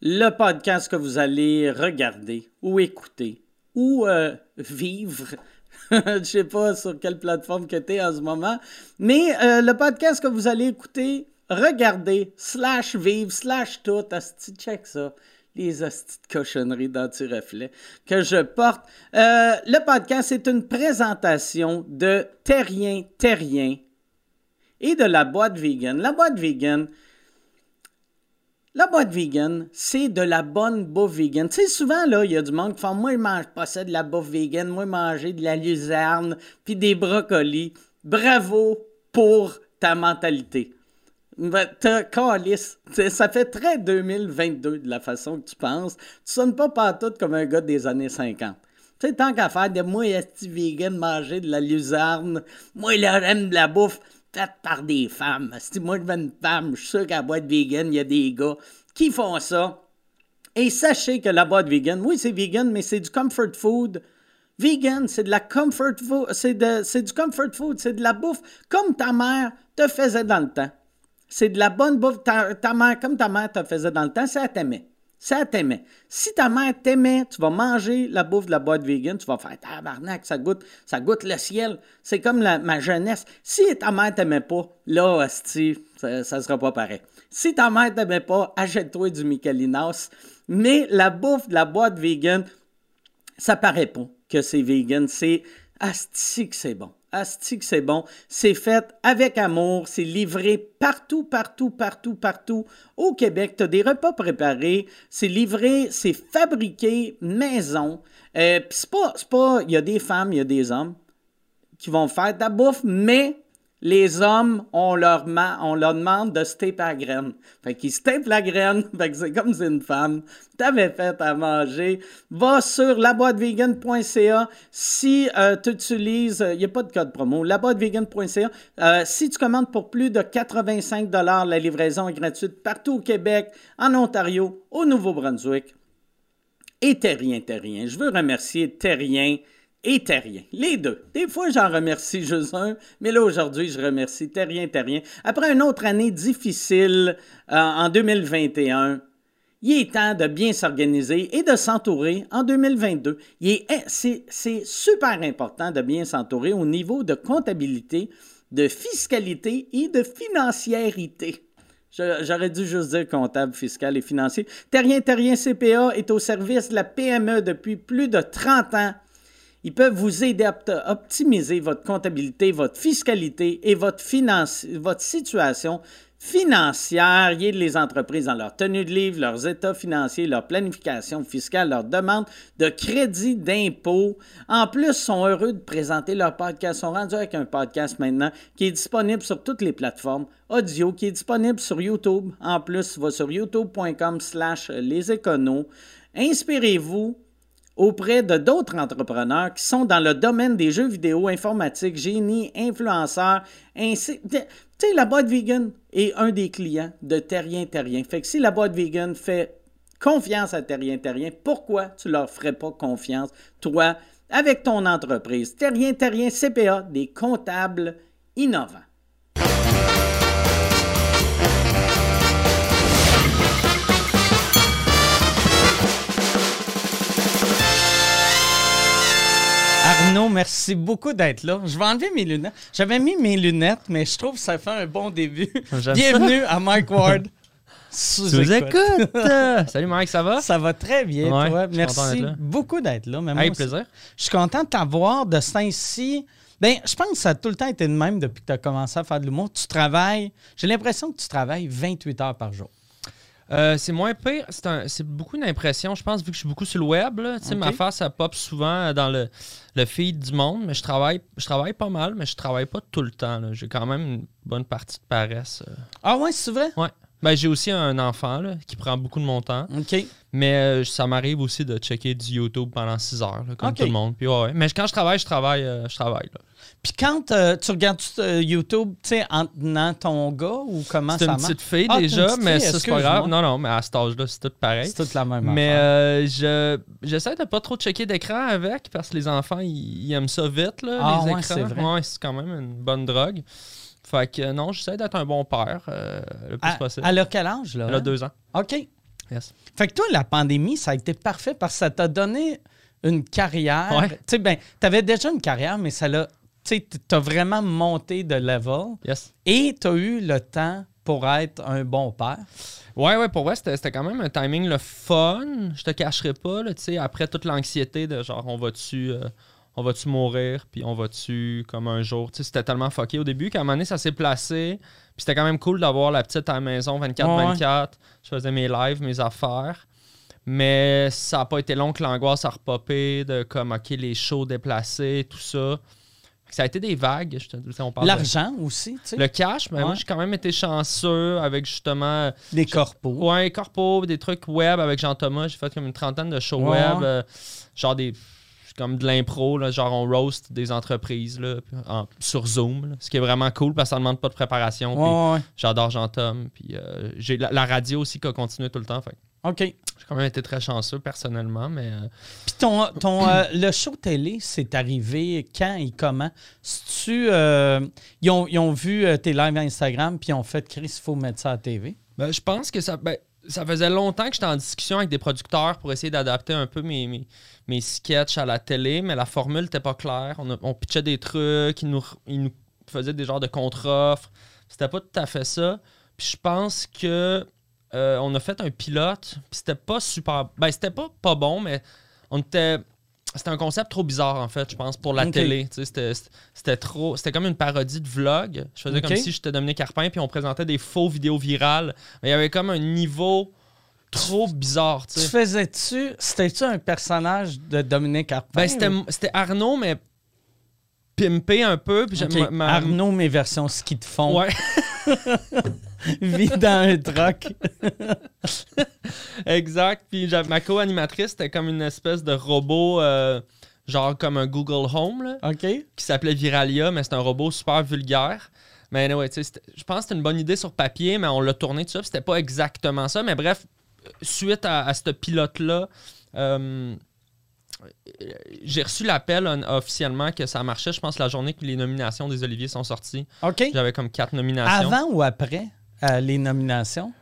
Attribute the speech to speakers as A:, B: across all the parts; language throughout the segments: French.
A: le podcast que vous allez regarder ou écouter ou euh, vivre. Je sais pas sur quelle plateforme que tu es en ce moment, mais euh, le podcast que vous allez écouter, regarder, slash vivre, slash tout, check ça. Les astis de cochonneries d'anti-reflet que je porte. Euh, le podcast est une présentation de Terrien Terrien et de la boîte vegan. La boîte vegan, la boîte vegan, c'est de la bonne bouffe vegan. Tu sais, souvent, là, il y a du monde qui fait Moi, je mange pas ça de la bouffe vegan. Moi, manger de la luzerne puis des brocolis. Bravo pour ta mentalité. T'as calice. Ça fait très 2022 de la façon que tu penses. Tu sonnes pas partout comme un gars des années 50. Tu sais, tant qu'à faire de moi, est vegan, manger de la luzerne. Moi, là, j'aime de la bouffe par des femmes. Si moi, je veux une femme, je suis sûr qu'à la boîte vegan, il y a des gars qui font ça. Et sachez que la boîte vegan, oui, c'est vegan, mais c'est du comfort food. Vegan, c'est de la comfort food, c'est du comfort food, c'est de la bouffe comme ta mère te faisait dans le temps. C'est de la bonne bouffe, ta, ta mère, comme ta mère te faisait dans le temps, ça t'aimait. Ça t'aimait. Si ta mère t'aimait, tu vas manger la bouffe de la boîte vegan, tu vas faire tabarnak, ça goûte, ça goûte le ciel. C'est comme ma jeunesse. Si ta mère t'aimait pas, là, asti, ça, ça sera pas pareil. Si ta mère t'aimait pas, achète-toi du Michelinas. Mais la bouffe de la boîte vegan, ça paraît pas que c'est vegan. C'est asti que c'est bon. Asti que c'est bon. C'est fait avec amour. C'est livré partout, partout, partout, partout au Québec. Tu as des repas préparés. C'est livré, c'est fabriqué maison. Euh, Puis c'est pas, c'est pas, il y a des femmes, il y a des hommes qui vont faire de la bouffe, mais les hommes, on leur, demande de se taper la graine. Fait qu'ils se la graine, fait que c'est comme si une femme t'avait fait à manger. Va sur laboitevegan.ca si euh, tu utilises, il n'y a pas de code promo, laboitevegan.ca. Euh, si tu commandes pour plus de 85 la livraison est gratuite partout au Québec, en Ontario, au Nouveau-Brunswick et Terrien Terrien. Je veux remercier Terrien et Terrien. Les deux. Des fois, j'en remercie juste un, mais là, aujourd'hui, je remercie Terrien Terrien. Après une autre année difficile euh, en 2021, il est temps de bien s'organiser et de s'entourer en 2022. Il est- eh, C'est super important de bien s'entourer au niveau de comptabilité, de fiscalité et de financiarité. Je- J'aurais dû juste dire comptable, fiscal et financier. Terrien Terrien CPA est au service de la PME depuis plus de 30 ans. Ils peuvent vous aider à opt- optimiser votre comptabilité, votre fiscalité et votre, situation financière. Ils aident les entreprises dans leur tenue de livre, leurs états financiers, leur planification fiscale, leurs demandes de crédit d'impôt. En plus, ils sont heureux de présenter leur podcast. Ils sont rendus avec un podcast maintenant qui est disponible sur toutes les plateformes audio, qui est disponible sur YouTube. En plus, va sur youtube.com slash les. Inspirez-vous auprès de d'autres entrepreneurs qui sont dans le domaine des jeux vidéo, informatique, génie, influenceurs, ainsi. Tu sais, la boîte vegan est un des clients de Terrien Terrien. Fait que si la boîte vegan fait confiance à Terrien Terrien, pourquoi tu leur ferais pas confiance, toi, avec ton entreprise? Terrien Terrien CPA, des comptables innovants. Merci beaucoup d'être là. Je vais enlever mes lunettes. J'avais mis mes lunettes, mais je trouve que ça fait un bon début. Bienvenue à Mike Ward. Sous
B: Tu nous
A: écoute.
B: Salut Mike, ça va?
A: Ça va très bien,
B: Ouais,
A: toi. Merci beaucoup d'être là.
B: Plaisir.
A: Je suis content de t'avoir de Saint-Cy. Ben, je pense que ça a tout le temps été de même depuis que tu as commencé à faire de l'humour. Tu travailles, j'ai l'impression que tu travailles 28 heures par jour.
B: Euh, c'est moins pire. C'est, beaucoup d'impression, je pense, vu que je suis beaucoup sur le web. Là. Ma face, ça pop souvent dans le, le feed du monde, mais je travaille, je travaille pas mal, mais je travaille pas tout le temps. J'ai quand même une bonne partie de paresse. euh.
A: Ah ouais, c'est vrai?
B: Ouais. Ben, j'ai aussi un enfant là, qui prend beaucoup de mon temps,
A: OK.
B: mais euh, ça m'arrive aussi de checker du YouTube pendant 6 heures, là, comme tout le monde. Puis, ouais, ouais. Mais quand je travaille, je travaille. euh, je travaille là.
A: Puis quand euh, tu regardes YouTube, tu sais, en tenant ton gars ou comment
B: C'est
A: ça
B: une
A: marche?
B: petite fille
A: Ah, t'es une
B: déjà,
A: petite
B: mais
A: fille,
B: ça, c'est pas grave. Non, non, mais à cet âge-là, c'est tout pareil.
A: C'est toute la même
B: Mais euh, je j'essaie de pas trop checker d'écran avec parce que les enfants ils, ils aiment ça vite là,
A: Ah
B: les
A: ouais,
B: écrans.
A: c'est vrai.
B: Ouais, c'est quand même une bonne drogue. Fait que euh, non, j'essaie d'être un bon père euh, le plus
A: À-
B: possible.
A: Elle a quel âge, là?
B: Elle a deux ans.
A: OK.
B: Yes.
A: Fait que toi, la pandémie, ça a été parfait parce que ça t'a donné une carrière.
B: Ouais.
A: Tu sais, ben, t'avais déjà une carrière, mais ça l'a. Tu sais, t'as vraiment monté de level
B: Yes.
A: et t'as eu le temps pour être un bon père.
B: Ouais, ouais, pour vrai, c'était c'était quand même un timing le fun. Je te cacherai pas, là, tu sais, après toute l'anxiété de genre, on va-tu euh, on va-tu mourir, puis on va-tu comme un jour? Tu sais, c'était tellement fucké au début qu'à un moment donné, ça s'est placé. Puis c'était quand même cool d'avoir la petite à la maison 24-24. Je faisais mes lives, mes affaires. Mais ça n'a pas été long que l'angoisse a repopé de comme, OK, les shows déplacés, tout ça. Ça a été des vagues. Je te, tu sais, on parle de-
A: L'argent aussi, tu sais.
B: Le cash, mais moi,
A: Ouais.
B: j'ai quand même été chanceux avec justement.
A: Les corpos.
B: Ouais, corpo, des trucs web avec Jean-Thomas. J'ai fait comme une trentaine de shows
A: Ouais.
B: web. euh, genre des. Comme de l'impro, genre on roast des entreprises là, en- sur Zoom. là, ce qui est vraiment cool parce que ça ne demande pas de préparation. puis
A: Ouais, ouais.
B: J'adore Jean-Tom. Puis euh, j'ai la, la radio aussi qui a continué tout le temps. Fait
A: OK.
B: j'ai quand même été très chanceux personnellement. Mais euh,
A: Puis ton, ton, euh, le show télé, c'est arrivé quand et comment? tu euh, ils, ont, ils ont vu tes lives Instagram puis ils ont fait Chris, il faut mettre ça à la TV.
B: Ben, je pense que ça, ben, ça faisait longtemps que j'étais en discussion avec des producteurs pour essayer d'adapter un peu mes, mes, mes sketchs à la télé, mais la formule n'était pas claire. On, pitchait des trucs, ils nous, ils nous faisaient des genres de contre-offres. C'était pas tout à fait ça. Puis je pense que euh, on a fait un pilote, puis c'était pas super. Ben, c'était pas pas bon, mais on était. C'était un concept trop bizarre, en fait, je pense, pour la télé. C'était trop. C'était comme une parodie de vlog. Je faisais comme si j'étais Dominique Carpin, puis on présentait des faux vidéos virales. Mais il y avait comme un niveau trop bizarre, tu
A: Tu
B: sais.
A: faisais-tu, c'était-tu un personnage de Dominique Arpin?
B: Ben, c'était c'était Arnaud, mais pimpé un peu. Puis ma- ma-
A: Arnaud, mes versions ski de fond,
B: Ouais,
A: vit dans un truck.
B: exact. Puis ma co-animatrice, c'était comme une espèce de robot, euh, genre comme un Google Home, là. Qui s'appelait Viralia, mais c'est un robot super vulgaire. Mais anyway, tu sais, c'était- je pense que c'était une bonne idée sur papier, mais on l'a tourné tout ça, c'était pas exactement ça. Mais bref, suite à, à ce pilote-là, euh, j'ai reçu l'appel officiellement que ça marchait. Je pense la journée que les nominations des Oliviers sont sorties.
A: OK.
B: J'avais comme quatre nominations.
A: Avant ou après euh, les nominations?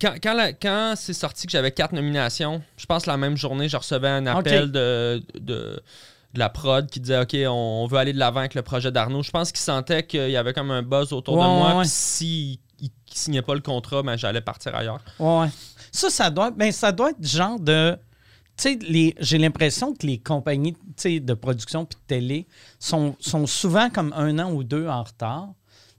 B: Quand, quand, quand c'est sorti que j'avais quatre nominations, je pense la même journée, je recevais un appel de, de, de la prod qui disait OK, on, veut aller de l'avant avec le projet d'Arnaud. Je pense qu'il sentait qu'il y avait comme un buzz autour de moi.
A: ouais,
B: s'il il, il signait pas le contrat, ben, j'allais partir ailleurs.
A: Ouais. Ça, ça doit, ben, ça doit être genre de. Tu sais, les- j'ai l'impression que les compagnies de production puis de télé sont, sont souvent comme un an ou deux en retard.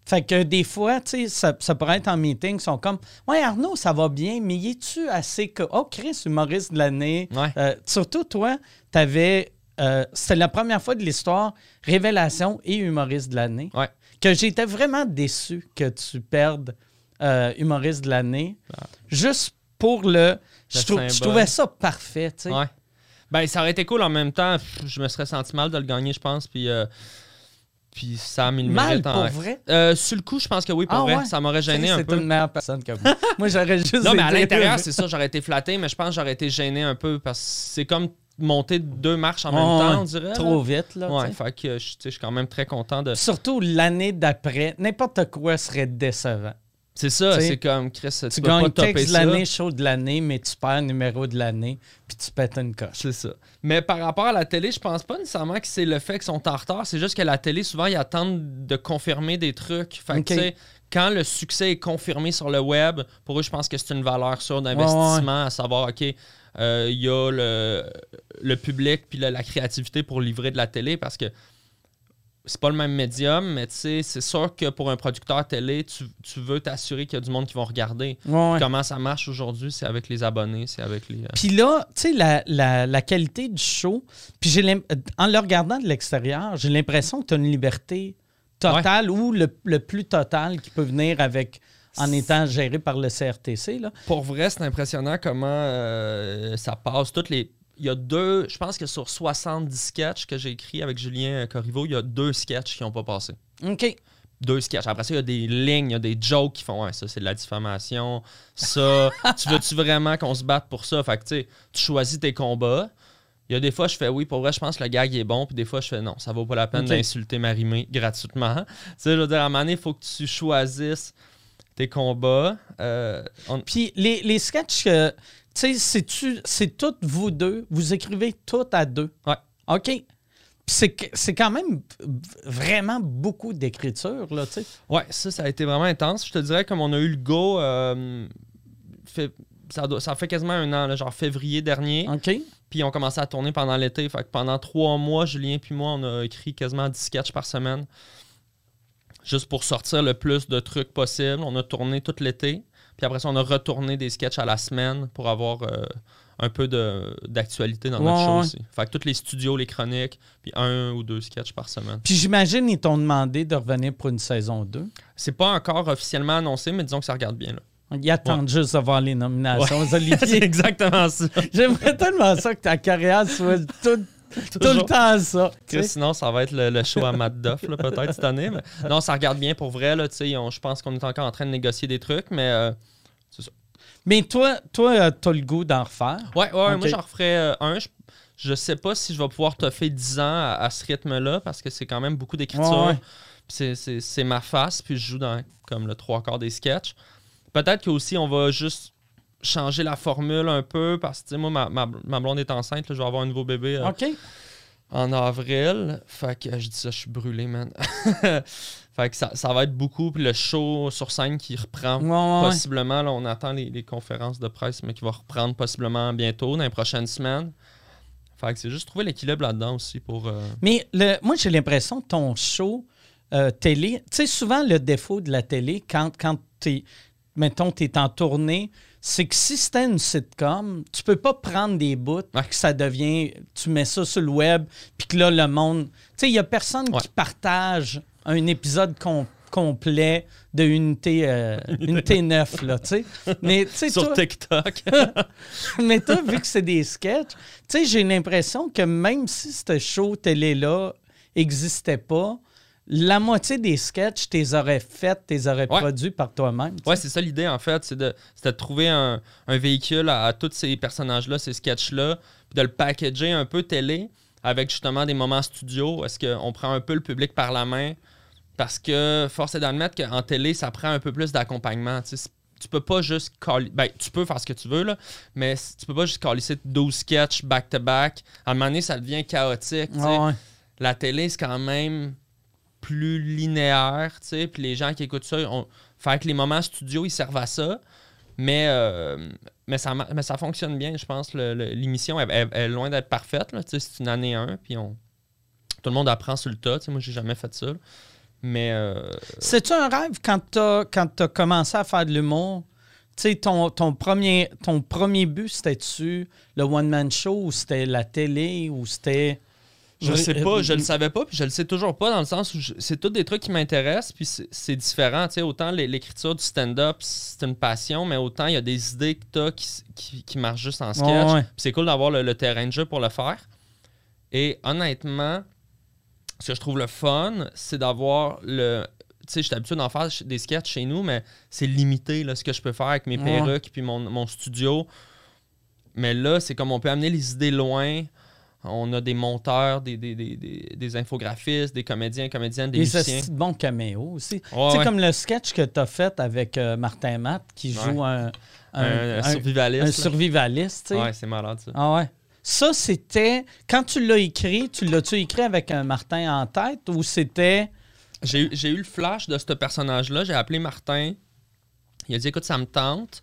A: Fait que des fois, tu sais, ça, ça pourrait être en meeting, ils sont comme Ouais, Arnaud, ça va bien, mais es-tu assez que. Oh, Chris, humoriste de l'année.
B: Ouais.
A: Euh, surtout, toi, t'avais. euh, C'était la première fois de l'histoire, révélation et humoriste de l'année.
B: Ouais.
A: Que j'étais vraiment déçu que tu perdes euh, humoriste de l'année. Juste pour le. Je, trouvais ça parfait, tu sais.
B: Ouais. Ben, ça aurait été cool en même temps. Je me serais senti mal de le gagner, je pense. Puis, euh, puis ça a mis le
A: Mal
B: mérite
A: pour
B: en-
A: vrai?
B: Euh, sur le coup, je pense que oui, pour
A: Ah
B: vrai.
A: ouais?
B: Ça m'aurait gêné un
A: C'est
B: peu.
A: une meilleure personne que moi. moi, j'aurais juste.
B: Non, mais à l'intérieur, c'est ça, j'aurais été flatté, mais je pense que j'aurais été gêné un peu parce que c'est comme monter deux marches en même temps, on dirait. là.
A: Trop vite, là.
B: Ouais, fait que je suis quand même très content de.
A: Surtout l'année d'après, n'importe quoi serait décevant.
B: C'est ça, c'est comme Chris, tu,
A: Tu
B: peux pas
A: gagnes texte de l'année, show de l'année, mais tu perds numéro de l'année, puis tu pètes une coche.
B: C'est ça. Mais par rapport à la télé, je pense pas nécessairement que c'est le fait qu'ils sont en retard. C'est juste que la télé, souvent, ils attendent de confirmer des trucs. Fait que,
A: Ok.
B: tu sais, quand le succès est confirmé sur le web, pour eux, je pense que c'est une valeur sûre d'investissement, à savoir, OK, euh, il y a le, le public puis la, la créativité pour livrer de la télé parce que c'est pas le même médium, mais tu sais, c'est sûr que pour un producteur télé, tu, tu veux t'assurer qu'il y a du monde qui vont regarder.
A: Ouais, ouais.
B: Comment ça marche aujourd'hui, c'est avec les abonnés, c'est avec les. euh,
A: Puis là, tu sais, la, la- la qualité du show, puis j'ai l'im- en le regardant de l'extérieur, j'ai l'impression que tu as une liberté totale ou le, le plus total qui peut venir avec en étant géré par le CRTC. Là.
B: Pour vrai, c'est impressionnant comment euh, ça passe. Toutes les. Il y a deux. Je pense que sur 70 sketchs que j'ai écrits avec Julien Corriveau, il y a deux sketchs qui n'ont pas passé.
A: OK.
B: Deux sketchs. Après ça, il y a des lignes, il y a des jokes qui font Ouais, ça, c'est de la diffamation. Ça, tu veux-tu vraiment qu'on se batte pour ça? Fait que tu sais, tu choisis tes combats. Il y a des fois, je fais oui, pour vrai, je pense que le gag est bon. Puis des fois, je fais non, ça vaut pas la peine
A: Ok.
B: d'insulter Marimé gratuitement. Tu sais, je veux dire, à un moment donné, il faut que tu choisisses tes combats. Euh, on-
A: Puis les, les sketchs, euh, tu sais, c'est-tu- c'est toutes vous deux, vous écrivez tout à deux?
B: Ouais.
A: OK. C'est quand même vraiment beaucoup d'écriture, là, tu sais.
B: Ouais, ça, ça a été vraiment intense. Je te dirais, comme on a eu le go, euh, fait- ça, doit- ça fait quasiment un an, là, genre février dernier.
A: OK.
B: Puis on commençait à tourner pendant l'été. Fait que pendant trois mois, Julien puis moi, on a écrit quasiment 10 sketchs par semaine. Juste pour sortir le plus de trucs possible. On a tourné tout l'été. Puis après ça, on a retourné des sketchs à la semaine pour avoir euh, un peu d'actualité dans notre show
A: ouais.
B: aussi. Fait que tous les studios, les chroniques, puis un ou deux sketchs par semaine.
A: Puis j'imagine ils t'ont demandé de revenir pour une saison 2.
B: C'est pas encore officiellement annoncé, mais disons que ça regarde bien. Là.
A: Ils attendent juste de voir les nominations aux
B: C'est exactement ça.
A: J'aimerais tellement ça que ta carrière soit tout, tout le temps ça.
B: Que sinon, ça va être le, le show à Matt Duff, là, peut-être cette année. Mais non, ça regarde bien pour vrai. Là, tu sais, on- je pense qu'on est encore en train de négocier des trucs, mais euh,
A: Mais toi, toi euh, t'as le goût d'en refaire?
B: ouais, ouais, moi j'en referais euh, un. Je, je sais pas si je vais pouvoir te faire 10 ans à, à ce rythme-là parce que c'est quand même beaucoup d'écriture.
A: Ouais, ouais.
B: Puis c'est- C'est c'est ma face, puis je joue dans comme le trois quarts des sketchs. Peut-être que aussi on va juste changer la formule un peu parce que moi, ma, ma- ma blonde est enceinte, là, je vais avoir un nouveau bébé. euh, en avril. Fait que je dis ça, je suis brûlé, man. fait que ça, ça va être beaucoup. Puis le show sur scène qui reprend
A: Ouais, ouais, ouais.
B: possiblement. Là, on attend les, les conférences de presse, mais qui va reprendre possiblement bientôt, dans les prochaines semaines. Fait que c'est juste trouver l'équilibre là-dedans aussi pour. euh,
A: Mais le, moi, j'ai l'impression que ton show euh, télé, tu sais, souvent le défaut de la télé, quand, quand tu mettons, tu es en tournée, c'est que si c'était une sitcom, tu peux pas prendre des bouts,
B: Ouais.
A: que ça devient, tu mets ça sur le web, puis que là, le monde. Tu sais, il y a personne
B: Ouais.
A: qui partage un épisode com- complet de Unité, euh, unité 9, là, tu sais. Mais,
B: Sur
A: toi-
B: TikTok.
A: mais toi, vu que c'est des sketchs, tu sais, j'ai l'impression que même si ce show télé-là existait pas, la moitié des sketchs, tu les aurais fait, tu les aurais
B: Ouais.
A: produits par toi-même.
B: Ouais, c'est ça l'idée en fait, c'est de, trouver un, un véhicule à, à tous ces personnages-là, ces sketchs-là, puis de le packager un peu télé avec justement des moments studio. Est-ce qu'on prend un peu le public par la main? Parce que force est d'admettre qu'en télé, ça prend un peu plus d'accompagnement. Tu peux pas juste call... ben, tu peux faire ce que tu veux, là, mais tu peux pas juste calisser 12 sketchs back-to-back. À un moment donné, ça devient chaotique.
A: ouais.
B: la télé, c'est quand même plus linéaire, tu sais, puis les gens qui écoutent ça, on... fait que les moments studio, ils servent à ça, mais, euh, mais, ça, ma- mais ça fonctionne bien, je pense. L'émission elle, est loin d'être parfaite, tu sais, c'est une année 1, puis on... tout le monde apprend sur le tas, tu sais, moi, j'ai jamais fait ça, mais... euh,
A: C'est-tu un rêve quand tu as, commencé à faire de l'humour? Tu sais, ton, ton, premier, ton premier but, c'était-tu le one-man show ou c'était la télé ou c'était.
B: Je sais pas, je le savais pas, puis je le sais toujours pas dans le sens où c'est tous des trucs qui m'intéressent, puis c'est- différent. Tu sais, autant l'é- l'écriture du stand-up, c'est une passion, mais autant il y a des idées que tu as qui, qui, qui marchent juste en sketch.
A: Ouais.
B: C'est cool d'avoir le, le terrain de jeu pour le faire. Et honnêtement, ce que je trouve le fun, c'est d'avoir le. Tu sais, je suis habitué d'en faire des sketchs chez nous, mais c'est limité là, ce que je peux faire avec mes perruques puis mon, mon studio. Mais là, c'est comme on peut amener les idées loin. On a des monteurs, des, des, des, des- des infographistes, des comédiens, comédiennes, des musiciens.
A: esti de bons caméos aussi.
B: Ouais,
A: tu sais,
B: ouais.
A: comme le sketch que tu as fait avec euh, Martin Matt qui joue un, un,
B: un, un
A: un-
B: survivaliste.
A: un survivaliste.
B: Ouais, c'est malade ça.
A: Ah ouais. Ça, c'était. Quand tu l'as écrit, tu l'as-tu écrit avec un Martin en tête ou c'était?
B: J'ai eu- j'ai eu le flash de ce personnage-là. J'ai appelé Martin. Il a dit Écoute, ça me tente.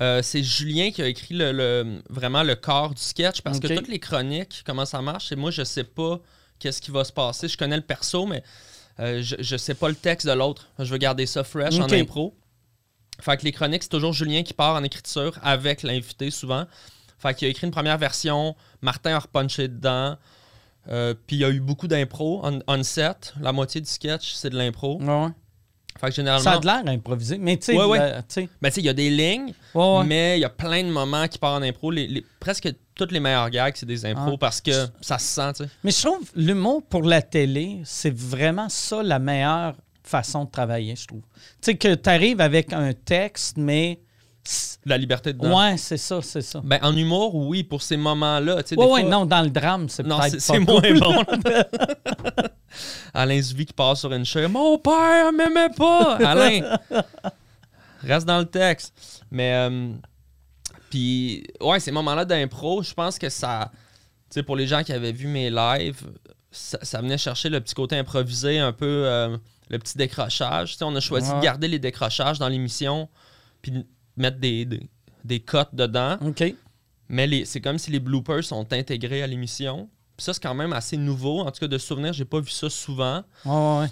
B: Euh, c'est Julien qui a écrit le, le- vraiment le corps du sketch parce que toutes les chroniques, comment ça marche, et moi, je sais pas qu'est-ce qui va se passer. Je connais le perso, mais euh, je, je sais pas le texte de l'autre. Je veux garder ça fresh en impro. Fait que les chroniques, c'est toujours Julien qui part en écriture avec l'invité souvent. Fait qu'il a écrit une première version, Martin a repunché dedans. Euh, puis il y a eu beaucoup d'impro on, on set. La moitié du sketch, c'est de l'impro.
A: Ouais.
B: Fait que généralement.
A: Ça a de l'air improvisé. Mais tu sais,
B: Ouais, ouais. Ben, il y a des lignes,
A: Ouais,
B: mais il y a plein de moments qui partent en impro. Les, les- presque toutes les meilleures gags, c'est des impros
A: Ah.
B: parce que ça se sent, tu sais.
A: Mais je trouve l'humour pour la télé, c'est vraiment ça la meilleure façon de travailler, je trouve. Tu sais, que tu arrives avec un texte, mais.
B: La liberté dedans.
A: Ouais, c'est ça, c'est ça.
B: Ben, en humour, oui, pour ces moments-là. sais,
A: Ouais,
B: fois-
A: non, dans le drame, c'est peut-être
B: c'est
A: cool.
B: moins bon. Alain Zuvie qui passe sur une chaise. Mon père m'aimait pas. Alain. Reste dans le texte. Mais, euh, puis, ouais, ces moments-là d'impro, je pense que ça. Tu sais, pour les gens qui avaient vu mes lives, ça, ça venait chercher le petit côté improvisé, un peu euh, le petit décrochage. Tu sais, on a choisi
A: Ouais.
B: de garder les décrochages dans l'émission, puis de mettre des, des, des cotes dedans.
A: OK.
B: Mais c'est comme si les bloopers sont intégrés à l'émission. Puis ça, c'est quand même assez nouveau. En tout cas, de souvenir, j'ai pas vu ça souvent.
A: Ouais.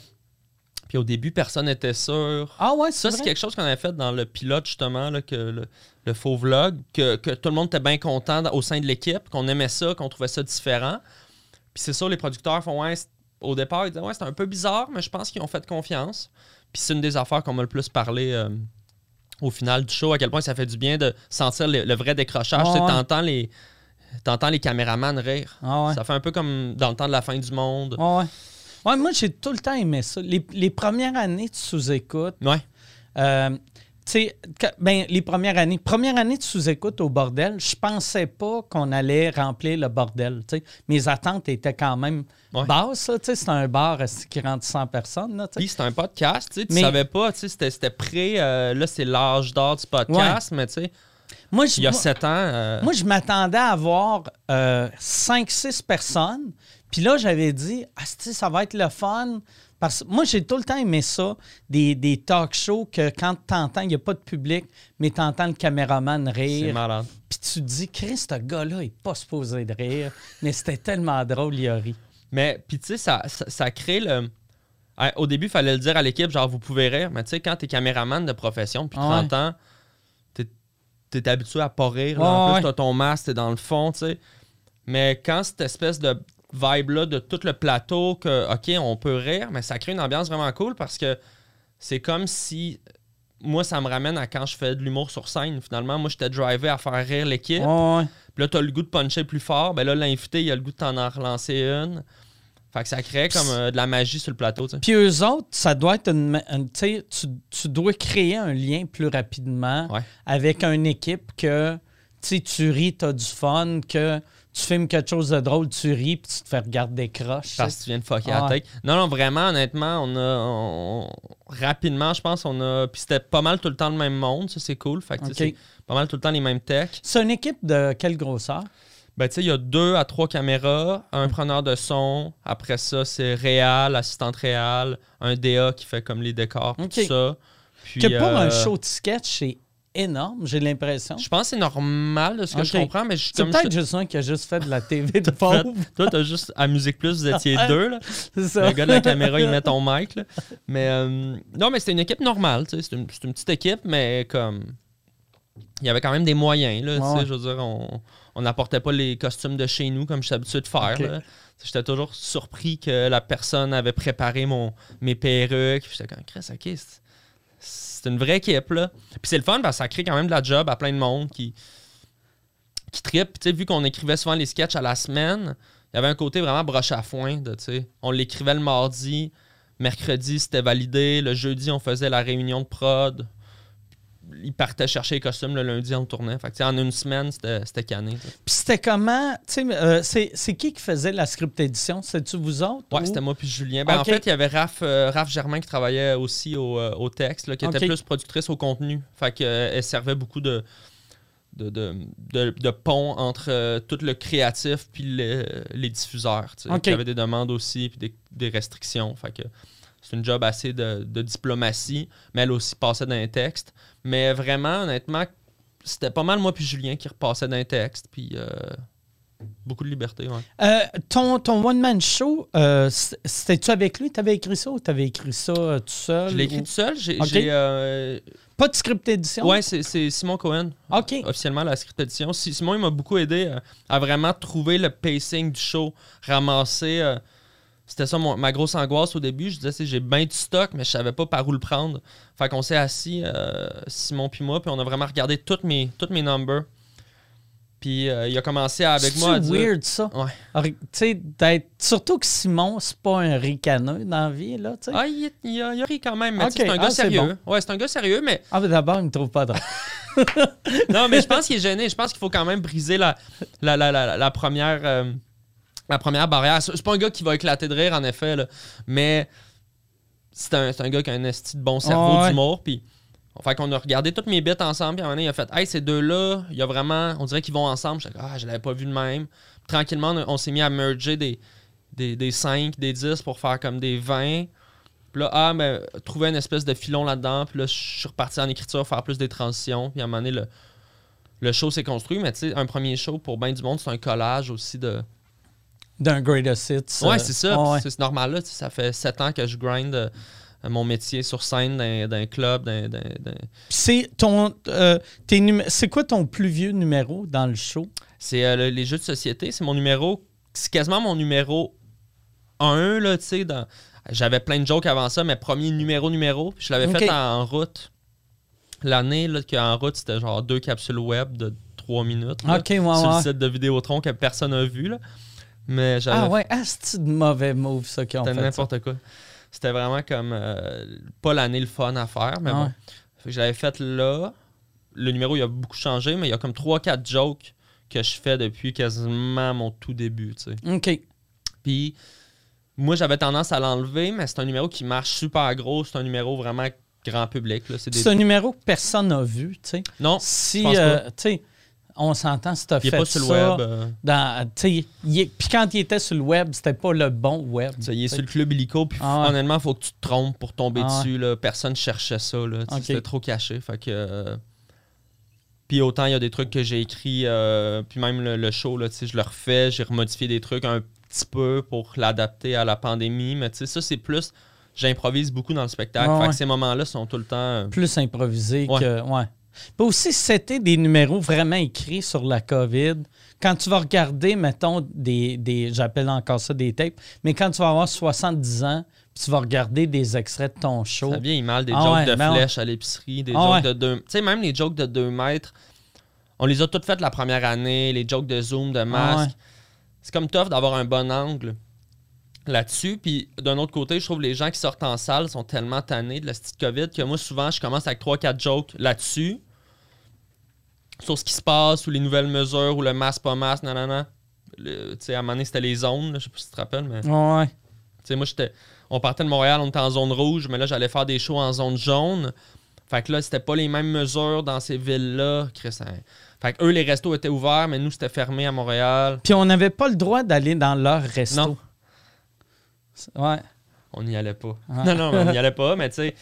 B: Puis au début, personne n'était sûr.
A: Ah ouais,
B: Ça,
A: c'est
B: quelque chose qu'on avait fait dans le pilote, justement, là, que le, le faux vlog, que, que tout le monde était bien content au sein de l'équipe, qu'on aimait ça, qu'on trouvait ça différent. Puis c'est ça, les producteurs font, ouais, au départ, ils disaient, ouais, c'est un peu bizarre, mais je pense qu'ils ont fait confiance. Puis c'est une des affaires qu'on m'a le plus parlé euh, au final du show, à quel point ça fait du bien de sentir le, le vrai décrochage. Tu sais,
A: ouais.
B: t'entends les, t'entends les caméramans rire.
A: Ah ouais.
B: Ça fait un peu comme dans le temps de la fin du monde.
A: Ouais, ouais. Ouais, moi, j'ai tout le temps aimé ça. Les, les premières années de sous-écoute,
B: Ouais.
A: euh, sais, ben, les premières années, première année de sous-écoute au bordel, je pensais pas qu'on allait remplir le bordel. Mes attentes étaient quand même
B: Ouais.
A: basses. C'est un bar euh, qui rentre 100 personnes. Là.
B: Puis c'est un podcast, tu
A: Mais-
B: savais pas, c'était, prêt, euh, là c'est l'âge d'or du podcast, mais tu sais,
A: moi, je,
B: il y a
A: moi-
B: sept ans, euh,
A: Moi, je m'attendais à avoir 5-6 personnes. Puis là, j'avais dit, ah, ça va être le fun? Parce que moi, j'ai tout le temps aimé ça, des, des talk shows que quand tu entends, il n'y a pas de public, mais tu entends le caméraman
B: c'est
A: rire.
B: malade.
A: Puis tu te dis, Chris, ce gars-là, il n'est pas supposé de rire. Mais c'était tellement drôle, il a ri.
B: Mais, puis tu sais, ça, ça, ça crée le... Ah, Au début, il fallait le dire à l'équipe, genre, vous pouvez rire, mais tu sais, quand t'es caméraman de profession depuis
A: Ah
B: 30 ans, t'es, habitué à pas rire, là.
A: Ouais,
B: en
A: ouais.
B: plus, t'as ton masque, t'es dans le fond, tu sais. Mais quand cette espèce de vibe-là de tout le plateau, que, OK, on peut rire, mais ça crée une ambiance vraiment cool parce que c'est comme si... Moi, ça me ramène à quand je fais de l'humour sur scène. Finalement, moi, j'étais drivé à faire rire l'équipe.
A: Ouais.
B: Puis là, t'as le goût de puncher plus fort. Ben là, l'invité, il a le goût de t'en en relancer une. Fait que ça crée comme euh, de la magie sur le plateau.
A: Puis eux autres, ça doit être une. tu sais, tu, dois créer un lien plus rapidement
B: Ouais.
A: avec une équipe que tu sais, tu ris, tu as du fun, que tu filmes quelque chose de drôle, tu ris, puis tu te fais regarder des croches.
B: Parce que tu viens de fucker
A: Ah
B: la tête. Non, non, vraiment, honnêtement, on a. on- rapidement, je pense, on a. Puis c'était pas mal tout le temps le même monde, ça, c'est cool. Fait que tu sais,
A: Ok.
B: c'est pas mal tout le temps les mêmes techs.
A: C'est une équipe de quelle grosseur?
B: Ben, tu sais, il y a deux à trois caméras, un preneur de son. Après ça, c'est réal, assistante réal, un DA qui fait comme les décors, tout ça. Puis,
A: Que pour un
B: euh,
A: show de sketch, c'est énorme, j'ai l'impression.
B: Je pense que c'est normal de ce que je comprends, mais je,
A: C'est
B: je
A: peut-être
B: te-
A: juste un qui a juste fait de la TV de pauvre.
B: Toi, t'as juste à Musique Plus, vous étiez deux, là.
A: Ça.
B: Le gars de la caméra, il met ton mic, là. Mais euh, non, mais c'était une équipe normale, tu sais. C'est une, petite équipe, mais comme. Il y avait quand même des moyens, là. tu sais,
A: Ouais.
B: Je veux dire, on n'apportait pas les costumes de chez nous comme je suis habitué de faire. J'étais toujours surpris que la personne avait préparé mon, mes perruques. J'étais comme, Chris, ok, c'est- une vraie équipe, là. Puis c'est le fun parce que ça crée quand même de la job à plein de monde qui, qui trippe. Tu sais, vu qu'on écrivait souvent les sketchs à la semaine, il y avait un côté vraiment broche à foin. De, tu sais, on l'écrivait le mardi, mercredi, c'était validé. Le jeudi, on faisait la réunion de prod. Il partait chercher les costumes le lundi, on tournait. Fait que, en une semaine, c'était cané.
A: Puis c'était comment? Euh, c'est qui qui faisait la script édition? C'est-tu vous autres?
B: Ouais,
A: ou-
B: c'était moi puis Julien. Ben. En fait, il y avait Raph, euh, Raph Germain qui travaillait aussi au, euh, au texte, là, qui était plus productrice au contenu. Fait que, elle servait beaucoup de, de, de, de- de pont entre tout le créatif puis le- les diffuseurs. Il y avait des demandes aussi puis des, des restrictions. Fait que c'est une job assez de, de diplomatie, mais elle aussi passait dans les textes. Mais vraiment, honnêtement, c'était pas mal moi puis Julien qui repassait dans les textes. Puis euh, beaucoup de liberté, ouais.
A: Euh, ton ton one-man show, euh, c'était-tu avec lui? T'avais écrit ça ou t'avais écrit ça tout seul?
B: Je l'ai écrit
A: ou-
B: tout seul. J'ai,
A: Pas de script édition?
B: Ouais, c'est, c'est Simon Cohen,
A: OK.
B: officiellement la script édition. Si- Simon, il m'a beaucoup aidé à vraiment trouver le pacing du show, ramasser. C'était ça mon- ma grosse angoisse au début. Je disais, c'est, j'ai bien du stock, mais je savais pas par où le prendre. Fait qu'on s'est assis, euh, Simon puis moi, puis on a vraiment regardé toutes mes, toutes mes numbers. Puis euh, il a commencé avec moi à
A: C'est
B: dire.
A: weird, ça?
B: Ouais.
A: Tu sais. Surtout que Simon, c'est pas un ricaneux dans la vie, là, tu sais.
B: Ah, il, il a, il a ri quand même, mais c'est un gars
A: ah, c'est
B: sérieux. Ouais, c'est un gars sérieux, mais
A: Ah, mais d'abord, il me trouve pas drôle.
B: Non, mais je pense qu'il est gêné. Je pense qu'il faut quand même briser la, la, la, la, la première, euh, la première barrière. C'est pas un gars qui va éclater de rire, en effet, là, mais c'est un, un gars qui a un esti de bon cerveau
A: ouais.
B: d'humour. Puis Fait qu'on a regardé toutes mes bits ensemble, puis à un moment donné, il a fait Hey, ces deux-là, il y a vraiment. On dirait qu'ils vont ensemble. J'étais Ah, je l'avais pas vu de même. Tranquillement, on, on s'est mis à merger des, des, des 5, des 10 pour faire comme des 20. Puis là, ah, ben, trouver une espèce de filon là-dedans. Puis là, je suis reparti en écriture, faire plus des transitions. Puis à un moment donné, le, le show s'est construit. Mais tu sais, un premier show pour bien du monde, c'est un collage aussi de.
A: D'un greatest hits.
B: Ouais,
A: euh,
B: c'est ça.
A: ouais,
B: C'est normal, là. Ça fait 7 ans que je grind euh, mon métier sur scène d'un club.
A: C'est ton. euh, c'est quoi ton plus vieux numéro dans le show?
B: C'est euh, le- les jeux de société. C'est mon numéro. C'est quasiment mon numéro 1, là, tu sais. dans- J'avais plein de jokes avant ça, mais premier numéro, numéro. Je l'avais fait en, en route. L'année, qu'en route, c'était genre deux capsules web de 3 minutes. là,
A: Ok, ouais,
B: sur
A: ouais.
B: le site de Vidéotron que personne n'a vu, là. Mais j'avais
A: Ah ouais, ah, c'est de mauvais move, ça, qu'ils ont
B: C'était
A: fait. ça.
B: n'importe quoi. C'était vraiment comme euh, pas l'année le fun à faire, mais
A: Ah
B: bon.
A: ouais.
B: Fait que je l'avais fait là. Le numéro, il a beaucoup changé, mais il y a comme 3-4 jokes que je fais depuis quasiment mon tout début, tu sais.
A: OK.
B: Puis moi, j'avais tendance à l'enlever, mais c'est un numéro qui marche super gros. C'est un numéro vraiment grand public. Là. C'est des...
A: Un numéro que personne n'a vu, tu sais.
B: Non,
A: Si, euh, tu sais, on s'entend si t'as
B: il
A: fait
B: pas sur le web. euh,
A: puis quand il était sur le web, c'était pas le bon web.
B: il est sur le club illico, puis
A: Ah
B: honnêtement, il faut que tu te trompes pour tomber
A: Ah
B: dessus. Là. Personne cherchait ça. C'était trop caché. Fait que. euh, Puis autant, il y a des trucs que j'ai écrits, euh, puis même le, le show, là, je le refais, j'ai remodifié des trucs un petit peu pour l'adapter à la pandémie, mais tu sais, ça, c'est plus. J'improvise beaucoup dans le spectacle.
A: Ouais,
B: fait
A: ouais.
B: que ces moments-là sont tout le temps.
A: Plus improvisé
B: Ouais.
A: que. Ouais. Puis aussi, si c'était des numéros vraiment écrits sur la COVID. Quand tu vas regarder, mettons, des, des j'appelle encore ça des tapes, mais quand tu vas avoir 70 ans, puis tu vas regarder des extraits de ton show.
B: Ça vient mal des
A: Ah
B: jokes
A: ouais,
B: de
A: ben ouais.
B: flèches à l'épicerie, des
A: Ah
B: jokes
A: ouais.
B: de 2 Tu sais, même les jokes de 2 mètres, on les a toutes faites la première année, les jokes de zoom, de masque.
A: Ah ouais.
B: C'est comme tough d'avoir un bon angle là-dessus. Puis d'un autre côté, je trouve que les gens qui sortent en salle sont tellement tannés de la petite COVID que moi, souvent, je commence avec 3-4 jokes là-dessus. Sur ce qui se passe, ou les nouvelles mesures, ou le masque, pas masque. Le- Tu sais, à un moment donné, c'était les zones, là, je sais pas si tu te rappelles, mais.
A: Ouais.
B: Tu sais, moi, j'étais. On partait de Montréal, on était en zone rouge, mais là, j'allais faire des shows en zone jaune. Fait que là, c'était pas les mêmes mesures dans ces villes-là. Hein. Fait que eux, les restos étaient ouverts, mais nous, c'était fermé à Montréal.
A: Puis on n'avait pas le droit d'aller dans leur resto.
B: Non.
A: Ouais.
B: On n'y allait pas. Non, non, on n'y allait pas, mais tu sais.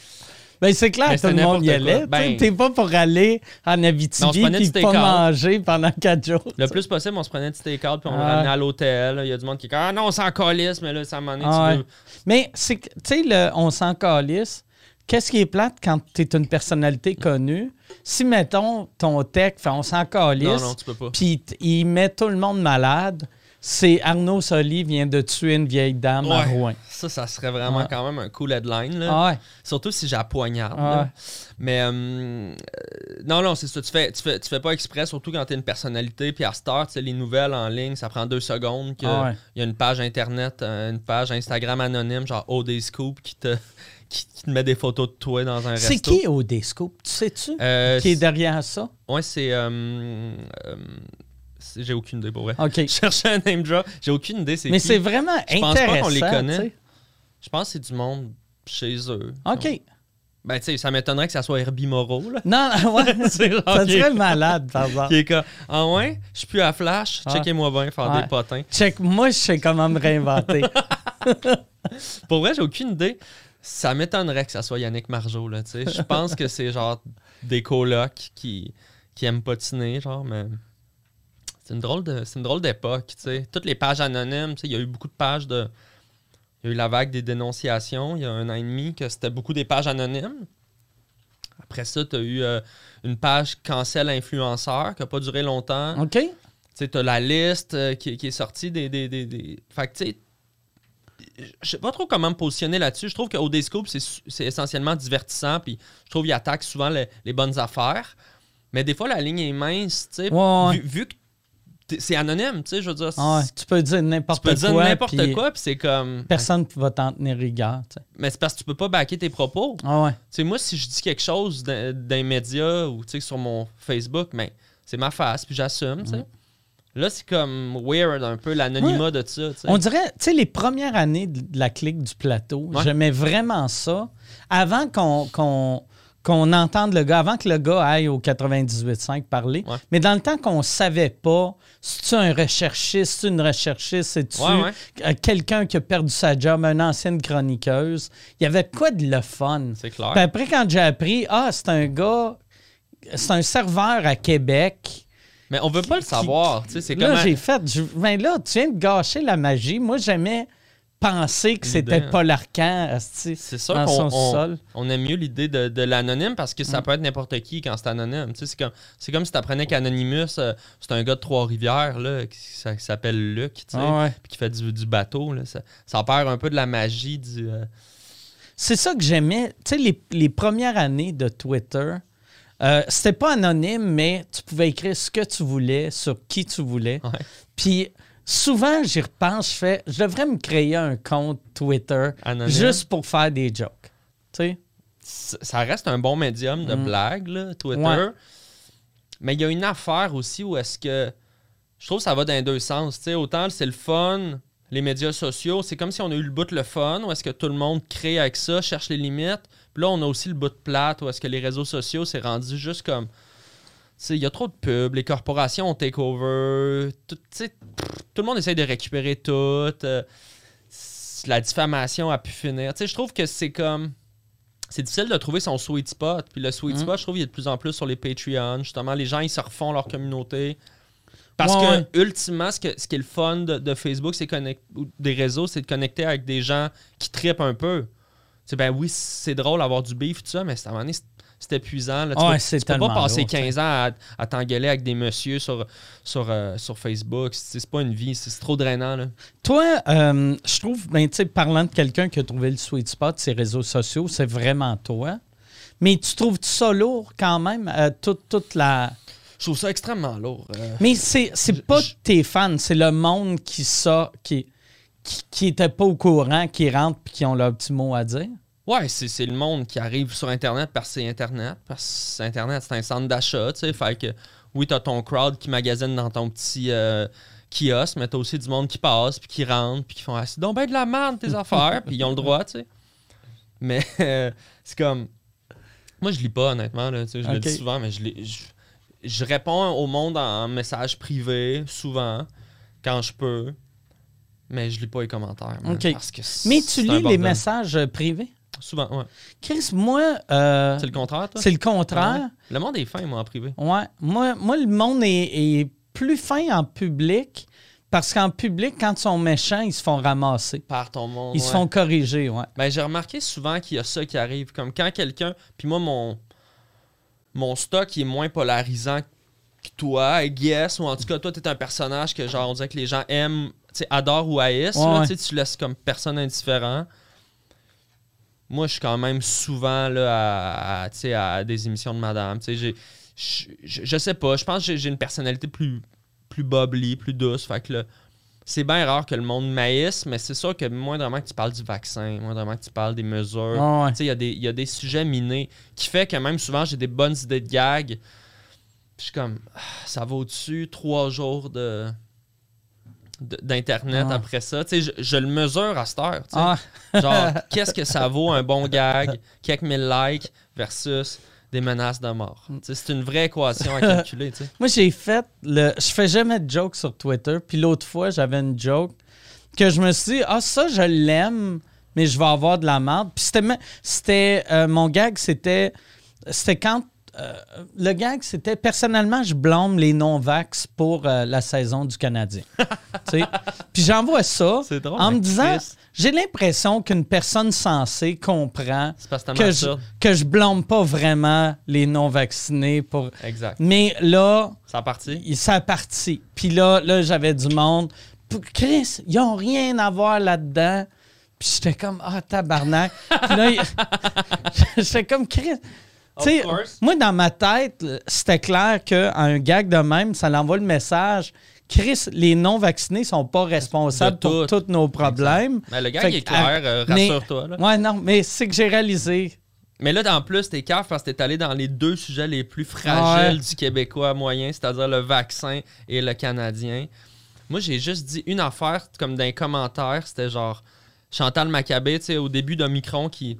A: Ben, c'est clair que tout le monde y allait.
B: Ben-
A: T'es pas pour aller en Abitibi
B: du
A: pas manger pendant quatre jours.
B: Le plus possible, on se prenait du take-out puis on
A: Ah.
B: ramenait à l'hôtel. Il y a du monde qui est comme Ah non, on s'en calisse, mais là, ça m'en est.
A: Ah
B: tu
A: ouais. Mais tu sais, on s'en calisse. Qu'est-ce qui est plate quand tu es une personnalité connue? Si, mettons, ton tech fait on s'en calisse,
B: Non, non, tu peux pas.
A: puis il met tout le monde malade, c'est Arnaud Soli vient de tuer une vieille dame à
B: Ouais.
A: Rouen.
B: Ça, ça serait vraiment
A: Ouais.
B: quand même un cool headline. Là.
A: Ah ouais.
B: Surtout si j'ai la poignarde.
A: Ah.
B: Mais euh, non, non, c'est ça. Tu fais, tu, fais, tu fais pas exprès, surtout quand t'es une personnalité. Puis à Star, tu sais, les nouvelles en ligne, ça prend deux secondes. qu'il
A: Ah
B: y a une page internet, euh, une page Instagram anonyme, genre OD Scoop, qui te, qui, qui te met des photos de toi dans un resto.
A: C'est qui au Scoop? Tu sais-tu?
B: Euh,
A: qui est derrière ça?
B: Ouais, c'est. euh, c'est- j'ai aucune idée pour vrai.
A: OK.
B: Je cherchais un name drop. J'ai aucune idée. C'est
A: Mais c'est vraiment
B: Je pense pas
A: intéressant.
B: qu'on les connaît. Je pense que c'est du monde chez eux.
A: OK.
B: Ben, tu sais, ça m'étonnerait que ça soit Herbie Moreau, là.
A: Non, ouais,
B: genre
A: ça serait malade, par exemple.
B: Qui est comme, ah ouais, je suis plus à Flash,
A: Ah.
B: checkez-moi bien, faire des potins.
A: Check, moi, je sais comment me réinventer.
B: Pour vrai, j'ai aucune idée. Ça m'étonnerait que ça soit Yannick Margeau, là, tu sais. Je pense que c'est genre des colocs qui, qui aiment patiner, genre, mais. C'est une drôle de, c'est une drôle d'époque, tu sais. Toutes les pages anonymes, tu sais, il y a eu beaucoup de pages de. Il y a eu la vague des dénonciations, il y a un an et demi, que c'était beaucoup des pages anonymes. Après ça, tu as eu euh, une page cancel influenceur qui n'a pas duré longtemps.
A: OK?
B: Tu sais, t'as la liste euh, qui, qui est sortie des. des, des, des- Fait que, tu sais, je sais pas trop comment me positionner là-dessus. Je trouve qu'au Scoop, c'est essentiellement divertissant, puis je trouve qu'il attaque souvent les, les bonnes affaires. Mais des fois, la ligne est mince, tu sais.
A: Ouais, ouais.
B: Vu, vu que c'est anonyme, tu sais, je veux dire.
A: Ah ouais, tu peux dire
B: Tu
A: n'importe
B: peux
A: quoi.
B: dire n'importe quoi, puis c'est comme.
A: Personne ne va t'en tenir rigueur. tu sais.
B: Mais c'est parce que tu peux pas backer tes propos.
A: Ah ouais.
B: Tu sais, moi, si je dis quelque chose d'un d'un média ou tu sais, sur mon Facebook, ben, c'est ma face, puis j'assume, tu sais. Là, c'est comme weird un peu l'anonymat de ça, tu.
A: On dirait, tu sais, les premières années de la clique du plateau,
B: Ouais.
A: j'aimais vraiment ça. Avant qu'on qu'on qu'on entende le gars, avant que le gars aille au 98.5 parler.
B: Ouais.
A: Mais dans le temps qu'on savait pas, c'est-tu un recherchiste, une recherchiste, c'est-tu
B: Ouais, ouais.
A: euh, quelqu'un qui a perdu sa job, une ancienne chroniqueuse? Il y avait quoi de le fun.
B: C'est clair.
A: Puis après, quand j'ai appris, ah, c'est un gars, c'est un serveur à Québec.
B: Mais on veut pas le savoir. tu sais, C'est
A: Là, j'ai fait, je- ben là, tu viens de gâcher la magie. Moi, j'aimais penser que c'était
B: L'idée,
A: Paul Arcan,
B: C'est
A: son
B: qu'on on, aime mieux l'idée de, de l'anonyme parce que
A: Mm.
B: ça peut être n'importe qui quand c'est anonyme. C'est comme, c'est comme si tu apprenais qu'Anonymous, euh, c'est un gars de Trois-Rivières là, qui, ça- qui s'appelle Luc, tu sais,
A: Ah ouais.
B: puis qui fait du, du bateau. Là. Ça, ça perd un peu de la magie du. euh,
A: C'est ça que j'aimais. Tu sais, les, les premières années de Twitter, euh, c'était pas anonyme, mais tu pouvais écrire ce que tu voulais sur qui tu voulais.
B: Ouais.
A: Puis souvent, j'y repense, je fais, je devrais me créer un compte Twitter
B: Anonyme.
A: juste pour faire des jokes. Tu sais?
B: ça reste un bon médium de
A: Mm.
B: blague, là, Twitter.
A: Ouais.
B: Mais il y a une affaire aussi où est-ce que. Je trouve que ça va dans les deux sens. tu sais. autant c'est le fun, les médias sociaux, c'est comme si on a eu le bout le fun, où est-ce que tout le monde crée avec ça, cherche les limites. Puis là, on a aussi le bout de plate, où est-ce que les réseaux sociaux, c'est rendu juste comme. Il y a trop de pubs, les corporations ont take over, tout, pff, tout le monde essaye de récupérer tout. euh, la diffamation a pu finir. Tu sais, je trouve que c'est comme c'est difficile de trouver son sweet spot. Puis le sweet
A: Mm.
B: spot, je trouve, il est de plus en plus sur les Patreon. Justement, les gens, ils se refont leur communauté. Parce
A: Ouais,
B: que,
A: ouais.
B: ultimement, ce, que, ce qui est le fun de, de Facebook, c'est ou des réseaux, c'est de connecter avec des gens qui tripent un peu. Tu ben oui, c'est drôle d'avoir du beef, tout ça, mais c'est- à un moment donné, c'est- épuisant. Là. Tu,
A: Ouais,
B: peux- pas passer
A: lourd,
B: 15 ans à, à t'engueuler avec des messieurs sur, sur, euh, sur Facebook. C'est pas une vie, c'est trop drainant. Là.
A: Toi, euh, je trouve, ben, tu sais, parlant de quelqu'un qui a trouvé le sweet spot, ses réseaux sociaux, c'est vraiment toi. Mais tu trouves ça lourd quand même, euh, toute, toute la.
B: Je trouve ça extrêmement lourd. euh.
A: Mais c'est, pas
B: je-
A: tes fans, c'est le monde qui ça, qui, qui, qui était pas au courant, qui rentre puis qui ont leur petit mot à dire?
B: Ouais, c'est le monde qui arrive sur Internet parce que c'est Internet. Parce que Internet, c'est un centre d'achat, tu sais. Fait que, oui, t'as ton crowd qui magasine dans ton petit euh, kiosque, mais t'as aussi du monde qui passe, puis qui rentre, puis qui font « Ah, c'est donc ben de la merde, tes affaires! » Puis ils ont le droit, tu sais. Mais euh, c'est comme... Moi, je lis pas, honnêtement, là, tu sais, je le dis souvent, mais je, lis- je, je réponds au monde en message privé, souvent, quand je peux. Mais je lis pas les commentaires. man. Parce que
A: Mais tu lis les messages privés?
B: Souvent, ouais.
A: Chris, moi, euh,
B: C'est le contraire, toi?
A: c'est le contraire.
B: Le monde est fin, moi, en privé.
A: Ouais. Moi, moi, le monde est, est plus fin en public parce qu'en public, quand ils sont méchants, ils se font ramasser.
B: Par ton monde.
A: Ils se font corriger, ouais.
B: Ben, j'ai remarqué souvent qu'il y a ça qui arrive. Comme quand quelqu'un. Puis moi, mon. Mon stock est moins polarisant que toi, I guess. Ou en tout cas, toi, t'es un personnage que, genre, on dirait que les gens aiment, tu sais, adorent ou haïssent. là,
A: Ouais.
B: sais, tu laisses comme personne indifférent. Moi, je suis quand même souvent là, à, à, des émissions de madame. Je, je, sais pas. Je pense que j'ai- une personnalité plus, plus bubbly, plus douce. Fait que là, c'est bien rare que le monde maïsse, mais c'est sûr que moindrement que tu parles du vaccin, moindrement que tu parles des mesures,
A: ouais.
B: sais, il y, a des- il y a des sujets minés qui fait que même souvent j'ai des bonnes idées de gag. Puis je suis comme, ah, ça va au-dessus, trois jours de- d'internet
A: Ah.
B: après ça. Tu sais, je, je le mesure à cette heure. tu sais.
A: Ah,
B: Genre, qu'est-ce que ça vaut un bon gag, quelques mille likes versus des menaces de mort? Tu sais, C'est une vraie équation à calculer. tu sais.
A: Moi, j'ai fait le. Je fais jamais de joke sur Twitter. Puis l'autre fois, j'avais une joke que je me suis dit, ah, ça, je l'aime, mais je vais avoir de la merde. Puis c'était. c'était euh, mon gag, c'était. C'était quand. Euh, le gag, c'était personnellement, je blâme les non-vax pour euh, la saison du Canadien. Puis j'envoie ça
B: drôle,
A: en me disant, j'ai l'impression qu'une personne sensée comprend
B: que
A: je, que je blâme pas vraiment les non-vaccinés pour.
B: Exact.
A: Mais là,
B: C'est parti.
A: il s'est parti. Puis là, là j'avais du monde. Chris, ils ont rien à voir là-dedans. Puis j'étais comme, ah, tabarnak. Puis là, j'étais comme, Chris. Moi, dans ma tête, c'était clair qu'un gag de même, ça l'envoie le message. Chris, les non-vaccinés sont pas responsables
B: De
A: pour tous nos problèmes.
B: Mais le gag
A: Fait
B: est clair, euh,
A: mais-
B: rassure-toi.
A: Ouais, non, mais c'est que j'ai réalisé.
B: Mais là, en plus, t'es cave parce que t'es allé dans les deux sujets les plus fragiles
A: Ouais.
B: du Québécois moyen, c'est-à-dire le vaccin et le Canadien. Moi, j'ai juste dit une affaire, comme dans les commentaires, c'était genre Chantal Maccabé, tu sais, au début d'Omicron, qui,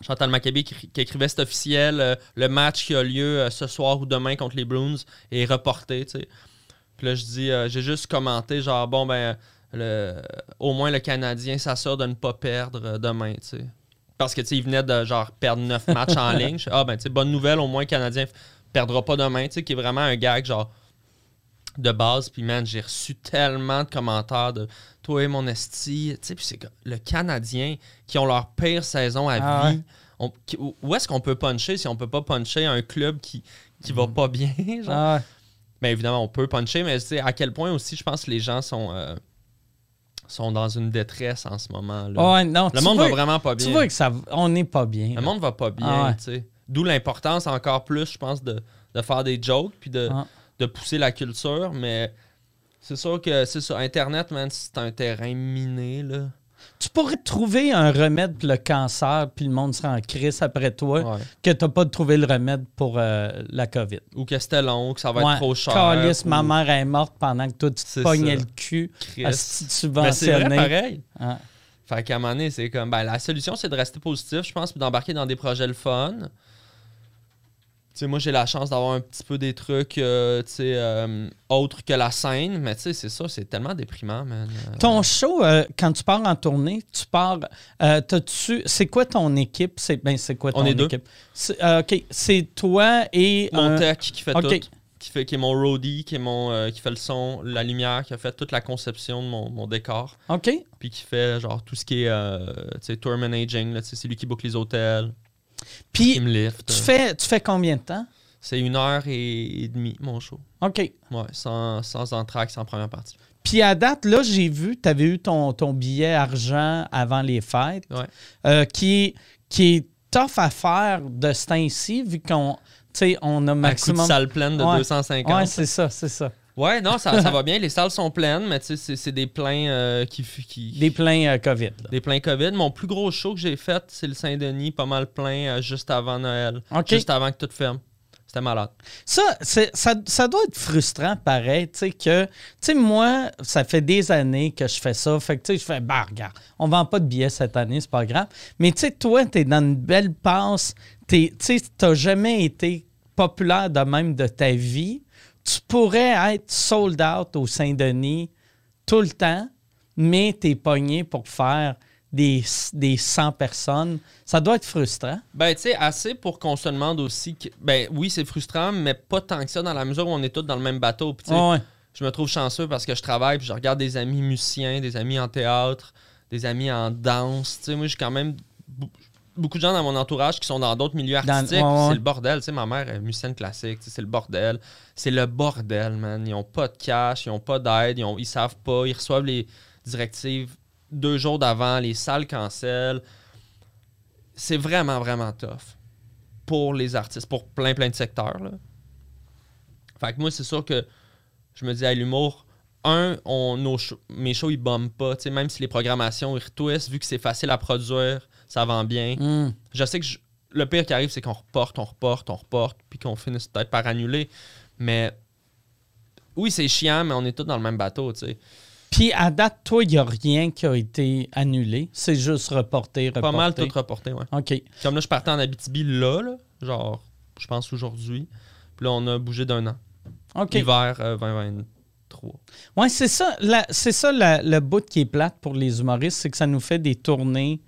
B: Chantal Maccabi qui, qui écrivait cet officiel, euh, le match qui a lieu euh, ce soir ou demain contre les Bruins est reporté. Puis là, je dis, euh, j'ai juste commenté, genre, bon, ben, le, au moins le Canadien s'assure de ne pas perdre demain. Parce que, tu il venait de, genre, perdre neuf matchs en ligne. Ah, ben, tu sais, bonne nouvelle, au moins le Canadien perdra pas demain, tu sais, qui est vraiment un gag, genre, de base. Puis, man, j'ai reçu tellement de commentaires de toi et mon esti. Tu sais, puis c'est le Canadien qui ont leur pire saison à
A: Ah
B: vie. on- qui- où est-ce qu'on peut puncher si on peut pas puncher un club qui, qui va pas bien? Genre?
A: Ah ouais.
B: Ben évidemment, on peut puncher, mais tu sais, à quel point aussi, je pense que les gens sont, euh, sont dans une détresse en ce moment. là.
A: Ouais, non,
B: Le monde
A: vois-
B: va vraiment pas bien.
A: Tu vois que ça, on n'est pas bien.
B: Le monde va pas bien,
A: Ah ouais.
B: tu sais. D'où l'importance encore plus, je pense, de, de faire des jokes puis de,
A: Ah.
B: de pousser la culture. Mais c'est sûr que c'est ça. Internet, man, c'est un terrain miné, là.
A: Tu pourrais trouver un remède pour le cancer, puis le monde sera en crise après toi,
B: Ouais.
A: que tu n'as pas trouvé le remède pour euh, la COVID.
B: Ou que c'était long, que ça va
A: Ouais.
B: être trop cher.
A: Calisse,
B: ou-
A: ma mère est morte pendant que toi, tu te pognais le cul
B: Christ.
A: à se
B: Mais c'est
A: subventionner.
B: pareil.
A: Ah.
B: Fait qu'à un moment donné, c'est comme. Ben, la solution, c'est de rester positif, je pense, puis d'embarquer dans des projets le fun. Sais, moi, j'ai la chance d'avoir un petit peu des trucs, euh, sais, euh, autres que la scène, mais tu sais, c'est ça, c'est tellement déprimant, man. Euh,
A: Ton show, euh, quand tu pars en tournée, tu pars. c'est quoi ton équipe? C'est, ben, c'est quoi ton
B: On est deux.
A: équipe? C'est, OK. C'est toi et.
B: Mon tech qui fait
A: ok.
B: tout. Qui, fait, qui est mon roadie, qui, est mon, qui fait le son, la lumière, qui a fait toute la conception de mon, mon décor.
A: OK.
B: Puis qui fait genre tout ce qui est sais, tour managing. C'est lui qui book les hôtels,
A: Puis, tu fais, tu fais combien de temps?
B: C'est une heure et, demie, mon show.
A: OK.
B: Ouais, sans, sans entracte, sans première partie.
A: Puis à date, là, j'ai vu, tu avais eu ton, ton billet argent avant les fêtes,
B: Ouais.
A: euh, qui, est- qui est tough à faire de ce temps-ci, vu qu'on on a
B: Un coup de
A: maximum.
B: salle pleine de
A: Ouais.
B: 250.
A: Ouais,
B: Ouais,
A: c'est ça, c'est ça.
B: Non, ça, ça va bien. Les salles sont pleines, mais tu sais, c'est- des pleins euh, qui.
A: Des pleins euh, COVID. là.
B: des pleins COVID. Mon plus gros show que j'ai fait, c'est le Saint-Denis, pas mal plein, euh, juste avant Noël. Juste avant que tout ferme. C'était malade.
A: Ça, ça, ça doit être frustrant, pareil, tu sais, que, tu sais, moi, ça fait des années que je fais ça, fait que, tu sais, je fais, bah, regarde, on vend pas de billets cette année, c'est pas grave. Mais, tu sais, toi, t'es dans une belle passe, tu sais, t'as jamais été populaire de même de ta vie. Tu pourrais être sold out au Saint-Denis tout le temps, mais t'es pogné pour faire des, des 100 personnes. Ça doit être frustrant.
B: Ben, tu sais, assez pour qu'on se demande aussi que. Ben, oui, c'est frustrant, mais pas tant que ça dans la mesure où on est tous dans le même bateau. Puis, tu
A: Ouais,
B: je me trouve chanceux parce que je travaille, puis je regarde des amis musiciens, des amis en théâtre, des amis en danse. Tu sais, moi, j'ai quand même beaucoup de gens dans mon entourage qui sont dans d'autres milieux artistiques.
A: ouais,
B: puis
A: ouais.
B: C'est le bordel. Tu sais, ma mère est musicienne classique. tu sais, C'est le bordel. C'est le bordel, man. Ils ont pas de cash, ils ont pas d'aide, ils, ont- ils savent pas. Ils reçoivent les directives deux jours d'avant, les salles cancellent. C'est vraiment, vraiment tough pour les artistes, pour plein, plein de secteurs. Là. Fait que moi, c'est sûr que je me dis à l'humour, un, on, nos shows- mes shows, ils bombent pas. Tu sais, même si les programmations, ils retwistent, vu que c'est facile à produire, ça vend bien.
A: Hum.
B: Je sais que je- le pire qui arrive, c'est qu'on reporte, on reporte, on reporte, puis qu'on finisse peut-être par annuler. Mais oui, c'est chiant, mais on est tous dans le même bateau, tu sais.
A: Puis à date, toi, il n'y a rien qui a été annulé. C'est juste reporté, reporté.
B: Pas mal tout reporté, ouais.
A: OK.
B: Comme là, je partais en Abitibi là, là genre, je pense aujourd'hui. Puis là, on a bougé d'un an.
A: OK.
B: Hiver euh, 2023.
A: Ouais, c'est ça. la- c'est ça la- le bout qui est plate pour les humoristes, c'est que ça nous fait des tournées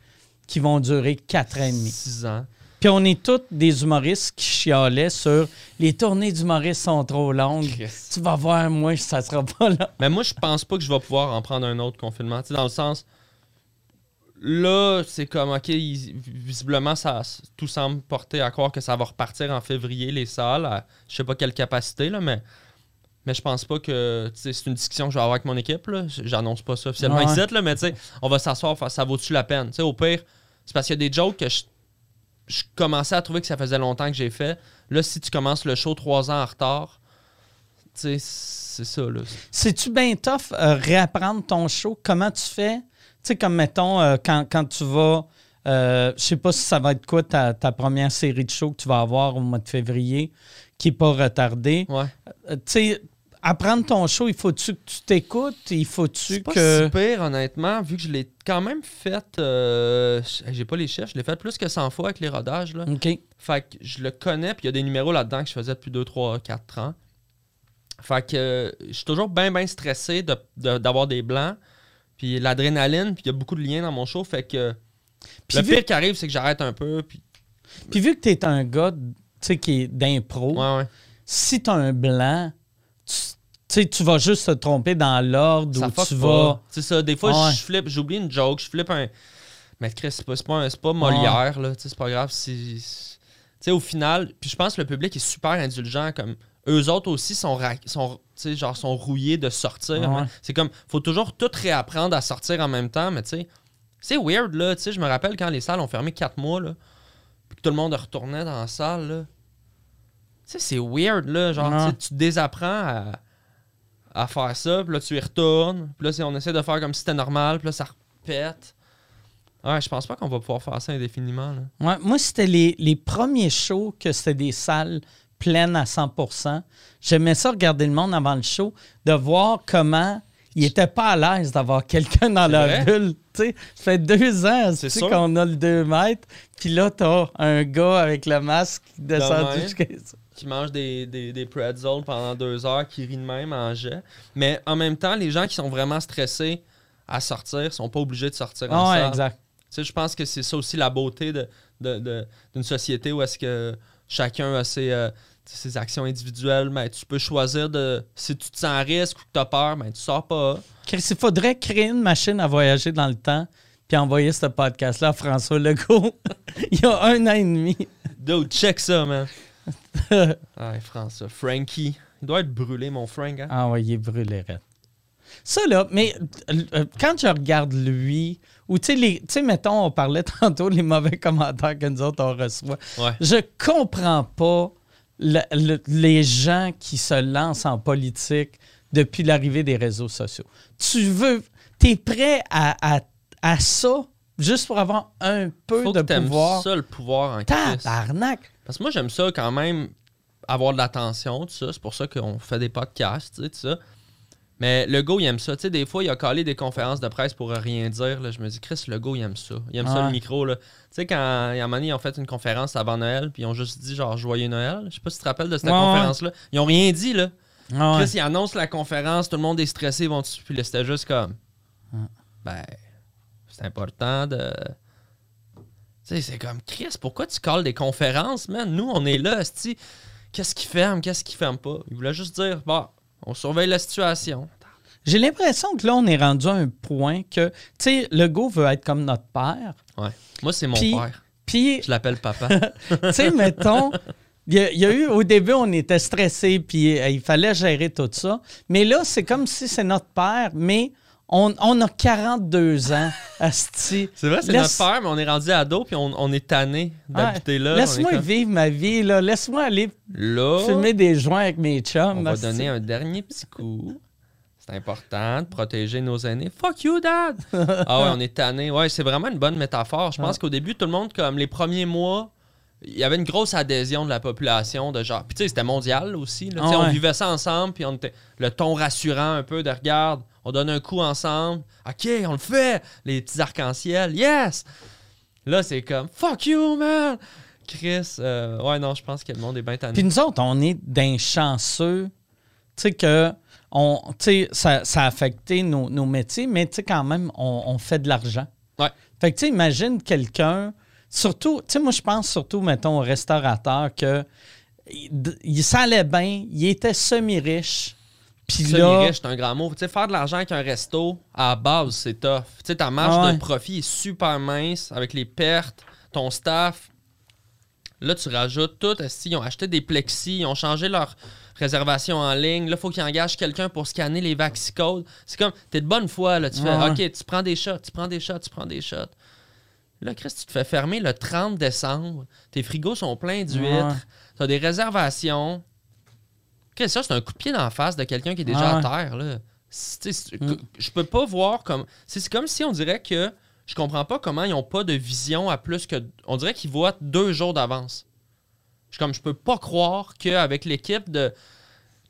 A: qui vont durer quatre ans et demi.
B: Six ans.
A: Puis on est tous des humoristes qui chialaient sur les tournées d'humoristes sont trop longues. Tu vas voir, moi, ça sera pas là.
B: Mais moi, je pense pas que je vais pouvoir en prendre un autre confinement. Dans le sens. Là, c'est comme, OK, visiblement, ça, tout semble porter à croire que ça va repartir en février, les salles. à je sais pas quelle capacité, là, mais. Mais je pense pas que. C'est une discussion que je vais avoir avec mon équipe. J'annonce pas ça officiellement
A: Ouais.
B: ici, là, mais on va s'asseoir, ça vaut-tu la peine? Tu sais, au pire, c'est parce qu'il y a des jokes que je, je commençais à trouver que ça faisait longtemps que j'ai fait. Là, si tu commences le show trois ans en retard, tu sais, c'est ça, là.
A: C'est-tu bien tough euh, réapprendre ton show? Comment tu fais? Tu sais, comme mettons, euh, quand, quand tu vas. euh, je sais pas si ça va être quoi ta, ta première série de shows que tu vas avoir au mois de février, qui n'est pas retardée.
B: Ouais.
A: Euh, tu sais, apprendre ton show, il faut-tu que tu t'écoutes? Il faut-tu
B: C'est
A: que.
B: si pire, honnêtement, vu que je l'ai quand même fait. euh, J'ai pas les chiffres, je l'ai fait plus que 100 fois avec les rodages. Là.
A: OK.
B: Fait que je le connais, puis il y a des numéros là-dedans que je faisais depuis 2, 3, 4 ans. Fait que euh, je suis toujours bien, bien stressé de- de- d'avoir des blancs. Puis l'adrénaline, puis il y a beaucoup de liens dans mon show. Fait que
A: Puis
B: le
A: vu-
B: pire qui arrive, c'est que j'arrête un peu. Puis
A: Puis vu que tu es un gars, tu sais, qui est d'impro,
B: ouais, ouais.
A: si tu as un blanc, tu tu vas juste te tromper dans l'ordre où tu vas.
B: C'est ça. Des fois,
A: Ouais.
B: je flippe, j'oublie une joke, je flippe un. Mais Chris, c'est pas, pas, un- c'est pas Molière, là. C'est pas grave. c'est- c'est- Tu sais, au final, puis je pense que le public est super indulgent. Comme eux autres aussi sont, sont, genre, sont rouillés de sortir.
A: Ouais.
B: hein. C'est comme, faut toujours tout réapprendre à sortir en même temps, mais tu sais, c'est weird, là. Tu sais, je me rappelle quand les salles ont fermé 4 mois, là, puis que tout le monde retournait dans la salle, là. Tu sais, c'est weird, là. Genre, tu désapprends à, à faire ça, puis là, tu y retournes, puis là, on essaie de faire comme si c'était normal, puis là, ça repète. Ouais, je pense pas qu'on va pouvoir faire ça indéfiniment, là.
A: Ouais, moi, c'était les, les premiers shows que c'était des salles pleines à 100% J'aimais ça regarder le monde avant le show, de voir comment ils n'étaient pas à l'aise d'avoir quelqu'un dans leur bulle. Tu sais, ça fait deux ans qu'on a le 2 mètres, puis là, t'as un gars avec le masque qui descend
B: même.
A: jusqu'à ça.
B: Qui mange des, des, des pretzels pendant deux heures, qui rit de même en jet. Mais en même temps, les gens qui sont vraiment stressés à sortir sont pas obligés de sortir en
A: Ah ouais,
B: salle.
A: exact.
B: Tu sais, je pense que c'est ça aussi la beauté de, de- de- d'une société où est-ce que chacun a ses, euh, ses actions individuelles. Mais tu peux choisir de. Si tu te sens à risque ou que tu as peur, ben, tu sors pas.
A: Il faudrait créer une machine à voyager dans le temps puis envoyer ce podcast-là à François Legault il y a un an et demi.
B: Dude, check ça, man. Ouais, François. Frankie. Il doit être brûlé, mon Frank. Hein?
A: Ah ouais, il est brûlé raide. Ça, là, mais euh, euh, quand je regarde lui, ou tu sais, tu mettons, on parlait tantôt les mauvais commentaires que nous autres, on reçoit.
B: Ouais.
A: Je comprends pas le- le- les gens qui se lancent en politique depuis l'arrivée des réseaux sociaux. Tu veux, t'es prêt à, à, à ça juste pour avoir un peu
B: Faut
A: de
B: que
A: pouvoir?
B: ça, le pouvoir en.
A: Tabarnak!
B: Parce que moi, j'aime ça quand même, avoir de l'attention, tout ça. C'est pour ça qu'on fait des podcasts, tu sais, tout ça. Mais le go, il aime ça. Tu sais, des fois, il a collé des conférences de presse pour rien dire. là. Je me dis, Chris, le go, il aime ça. Il aime ça, le micro. là. Tu sais, quand il y a un moment donné, ils ont fait une conférence avant Noël, puis ils ont juste dit, genre, Joyeux Noël. Je sais pas si tu te rappelles de cette
A: Ouais,
B: conférence-là. Ils ont rien dit, là.
A: Ah ouais.
B: Chris, ils annoncent la conférence, tout le monde est stressé, ils vont dessus. Puis là, c'était juste comme, ben, c'est important de. C'est comme, Chris, pourquoi tu colles des conférences, man? Nous, on est là. Qu'est-ce qui ferme, qu'est-ce qui ferme pas? Il voulait juste dire, bah, on surveille la situation.
A: J'ai l'impression que là, on est rendu à un point que, tu sais, le go veut être comme notre père.
B: Ouais. Moi, c'est mon père.
A: Puis,
B: Je l'appelle papa.
A: tu sais, mettons, il y, a- il y a eu, au début, on était stressé, puis euh, il fallait gérer tout ça. Mais là, c'est comme si c'est notre père, mais on, on a 42 ans, Asti.
B: C'est vrai, c'est
A: Laisse-
B: notre père, mais on est rendu ado, puis on, on est tanné d'habiter là.
A: Laisse-moi vivre ma vie, là. Laisse-moi aller
B: Là,
A: fumer des joints avec mes chums.
B: on va donner un dernier petit coup. C'est important de protéger nos aînés. Fuck you, dad! ah ouais, on est tanné. Ouais, c'est vraiment une bonne métaphore. Je pense qu'au début, tout le monde, comme les premiers mois, il y avait une grosse adhésion de la population de genre. Puis tu sais, c'était mondial aussi. là.
A: Ah
B: On
A: ouais.
B: vivait ça ensemble, puis on était le ton rassurant un peu de regarde, on donne un coup ensemble. OK, on le fait! Les petits arcs-en-ciel, yes! Là, c'est comme fuck you, man! Chris, euh, ouais, non, je pense que le monde est bien tanné.
A: Puis nous autres, on est d'un chanceux. Tu sais que on, ça, ça a affecté nos, nos métiers, mais tu sais, quand même, on, on fait de l'argent.
B: Ouais.
A: Fait que tu sais, imagine quelqu'un, surtout, tu sais, moi, je pense surtout, mettons, au restaurateur que il, il s'allait bien, il était semi-riche. Puis là,
B: Semi-riche, c'est un grand mot. Tu sais, faire de l'argent avec un resto, à la base, c'est tough. Tu sais, ta marge
A: Ah ouais.
B: de profit est super mince avec les pertes, ton staff. Là, tu rajoutes tout. Ils ont acheté des plexis, ils ont changé leur réservation en ligne. Là, il faut qu'ils engagent quelqu'un pour scanner les vaxicodes. C'est comme, t'es de bonne foi, là. Tu fais,
A: Ouais.
B: OK, tu prends des shots, tu prends des shots, tu prends des shots. Là, Chris, tu te fais fermer le 30 décembre. Tes frigos sont pleins d'huîtres.
A: Ouais.
B: Tu as des réservations. Qu'est-ce que ça? C'est un coup de pied dans la face de quelqu'un qui est déjà
A: Ah
B: à terre. Là?
A: Mm.
B: Je peux pas voir comme. C'est comme si on dirait que je comprends pas comment ils ont pas de vision à plus que. On dirait qu'ils voient deux jours d'avance. Je comme je peux pas croire qu'avec l'équipe de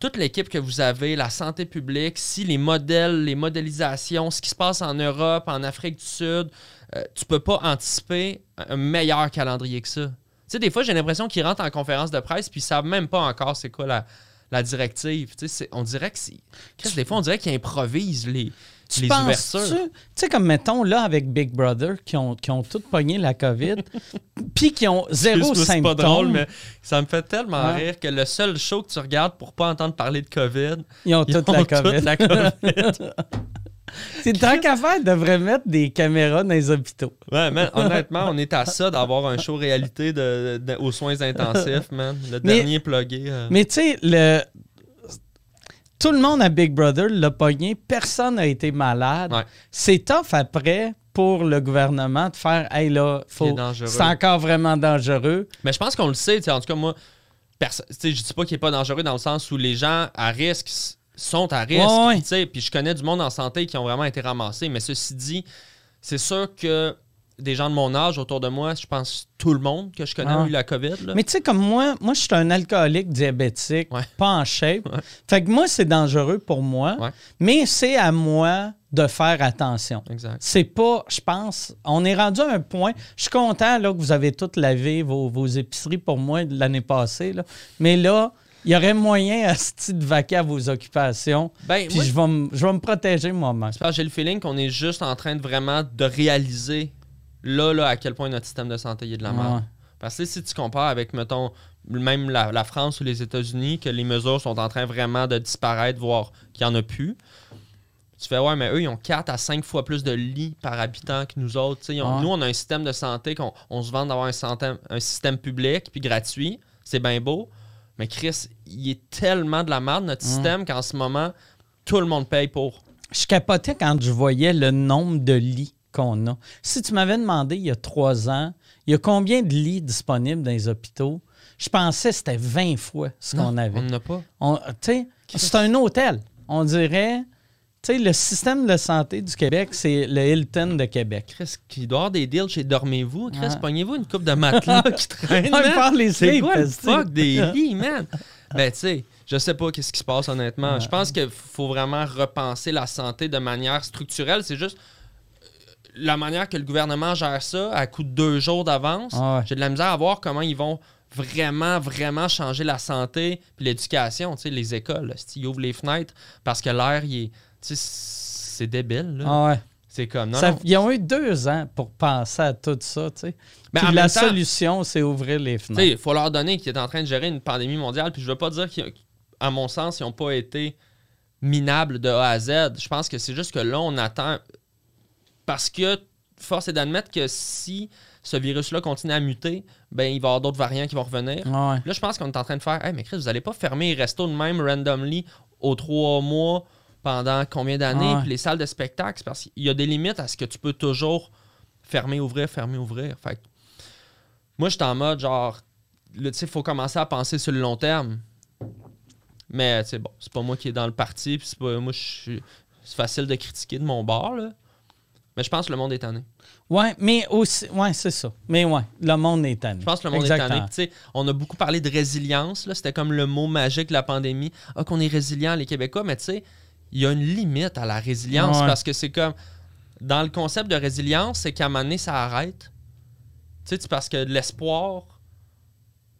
B: toute l'équipe que vous avez, la santé publique, si les modèles, les modélisations, ce qui se passe en Europe, en Afrique du Sud, euh, tu peux pas anticiper un meilleur calendrier que ça. Tu sais, des fois, j'ai l'impression qu'ils rentrent en conférence de presse puis ils savent même pas encore c'est quoi la, la directive. Tu sais, c'est- on dirait que c'est. Des fois, on dirait qu'ils improvisent les,
A: Tu
B: les
A: penses
B: ouvertures.
A: Tu sais, comme mettons là avec Big Brother qui ont, qui ont tous pogné la COVID, puis qui ont zéro
B: Excuse-moi, C'est
A: symptôme.
B: pas drôle, mais ça me fait tellement
A: Ouais.
B: rire que le seul show que tu regardes pour pas entendre parler de COVID,
A: Ils ont
B: ils
A: toute
B: ont
A: la COVID.
B: toute la COVID.
A: C'est tant qu'à faire, ils devraient mettre des caméras dans les hôpitaux.
B: Ouais, man, honnêtement, on est à ça d'avoir un show réalité de, de- aux soins intensifs, man. Le
A: Mais-
B: dernier plugué. euh.
A: Mais tu sais, le... tout le monde à Big Brother l'a pogné, personne n'a été malade.
B: Ouais.
A: C'est tough après pour le gouvernement de faire Hey là, faut... c'est encore vraiment dangereux.
B: Mais je pense qu'on le sait, tu sais, en tout cas, moi, je dis pas qu'il est pas dangereux dans le sens où les gens à risque sont à risque.
A: Ouais, ouais.
B: Puis, tu sais, Puis je connais du monde en santé qui ont vraiment été ramassés. Mais ceci dit, c'est sûr que des gens de mon âge autour de moi, je pense tout le monde que je connais a
A: Ouais.
B: eu la COVID. là.
A: Mais tu sais, comme moi, moi, je suis un alcoolique diabétique,
B: Ouais.
A: pas en shape.
B: Ouais.
A: Fait que moi, c'est dangereux pour moi,
B: Ouais.
A: mais c'est à moi de faire attention.
B: Exact.
A: C'est pas, je pense, on est rendu à un point. Je suis content là, que vous avez toutes lavé vos, vos épiceries pour moi de l'année passée. là. Mais là, y aurait moyen à ce de vaquer à vos occupations.
B: Ben,
A: Puis
B: moi,
A: je vais me je vais me protéger moi-même.
B: j'ai le feeling qu'on est juste en train de vraiment de réaliser là, là, à quel point notre système de santé il est de la merde.
A: Ouais.
B: Parce que si tu compares avec, mettons, même la, la France ou les États-Unis, que les mesures sont en train vraiment de disparaître, voire qu'il n'y en a plus, tu fais, ouais, mais eux, ils ont 4 à 5 fois plus de lits par habitant que nous autres. Tu sais, ils ont-
A: Ouais.
B: Nous, on a un système de santé qu'on on se vante d'avoir un système public puis gratuit. C'est bien beau. Mais Chris, il est tellement de la merde, notre système, qu'en ce moment, tout le monde paye pour.
A: Je capotais quand je voyais le nombre de lits qu'on a. Si tu m'avais demandé il y a trois ans, il y a combien de lits disponibles dans les hôpitaux, je pensais que c'était 20 fois ce qu'on avait.
B: On n'en a pas.
A: On- tu sais, c'est un hôtel. On dirait, tu sais, le système de santé du Québec, c'est le Hilton de Québec.
B: Chris, il doit y avoir des deals chez Dormez-vous. Chris,
A: Ouais.
B: pognez-vous une coupe de matelas qui traîne. Man.
A: par les
B: C'est quoi le fuck des lits, man? Ben, tu sais, je sais pas qu'est-ce qui se passe, honnêtement. Je pense qu'il faut vraiment repenser la santé de manière structurelle. C'est juste euh, la manière que le gouvernement gère ça à coup de deux jours d'avance.
A: Ah ouais.
B: J'ai de la misère à voir comment ils vont vraiment, vraiment changer la santé puis l'éducation. Tu sais, les écoles, ils ouvrent les fenêtres parce que l'air, il est... C'est débile, là.
A: Ah ouais.
B: C'est comme... Non,
A: Ça-
B: non.
A: ils ont eu deux ans pour penser à tout ça, tu sais.
B: Ben,
A: la
B: temps-
A: solution, c'est ouvrir les fenêtres.
B: il faut leur donner qu'ils est en train de gérer une pandémie mondiale. Puis je veux pas dire qu'à mon sens, ils n'ont pas été minables de A à Z. Je pense que c'est juste que là, on attend. Parce que force est d'admettre que si ce virus-là continue à muter, ben il va y avoir d'autres variants qui vont revenir.
A: Ah ouais.
B: Là, je pense qu'on est en train de faire Hey, mais Chris, vous allez pas fermer les restos de même randomly aux trois mois pendant combien d'années? Puis les salles de spectacle, c'est parce qu'il y a des limites à ce que tu peux toujours fermer, ouvrir, fermer, ouvrir. Fait que moi, je suis en mode genre, tu sais, il faut commencer à penser sur le long terme. Mais, tu sais, bon, c'est pas moi qui est dans le parti, puis c'est pas moi, je suis- c'est facile de critiquer de mon bord, là. Mais je pense que le monde est tanné.
A: Ouais, mais aussi, ouais, c'est ça. Mais ouais, le monde est tanné.
B: Je pense que le monde est tanné. Puis, tu sais, on a beaucoup parlé de résilience. là. C'était comme le mot magique de la pandémie. Ah, qu'on est résilient, les Québécois. Mais tu sais, il y a une limite à la résilience
A: Ouais.
B: parce que c'est comme. Dans le concept de résilience, c'est qu'à un moment donné, ça arrête. Tu sais, c'est parce que l'espoir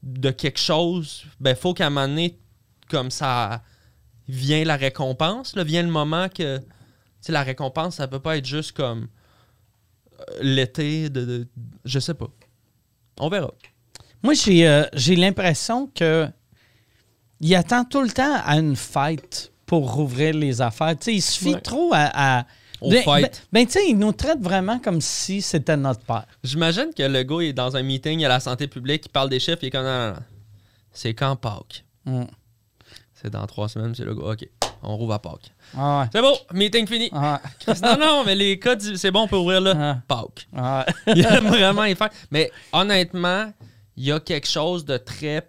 B: de quelque chose, ben, faut qu'à un moment donné, comme ça vient la récompense, là, vient le moment que. Tu sais, la récompense, ça peut pas être juste comme euh, l'été de, de- Je sais pas. On verra.
A: Moi, j'ai euh, j'ai l'impression que il attend tout le temps à une fête pour rouvrir les affaires. Il suffit
B: Ouais.
A: trop à. à-
B: Aux
A: Ben-. Ben, ben, tu sais, il nous traite vraiment comme si c'était notre père.
B: J'imagine que le gars est dans un meeting à la santé publique, il parle des chiffres, il est comme non, non, non. C'est quand Pâques?
A: Mm.
B: C'est dans trois semaines, c'est le gars. OK, on rouvre à Pâques.
A: Ah ouais.
B: C'est beau, meeting fini.
A: Ah,
B: non, non, mais les cas, du- c'est bon, on peut ouvrir là.
A: Ah.
B: Pâques.
A: ah.
B: Il aime vraiment y faire. Mais honnêtement, il y a quelque chose de très.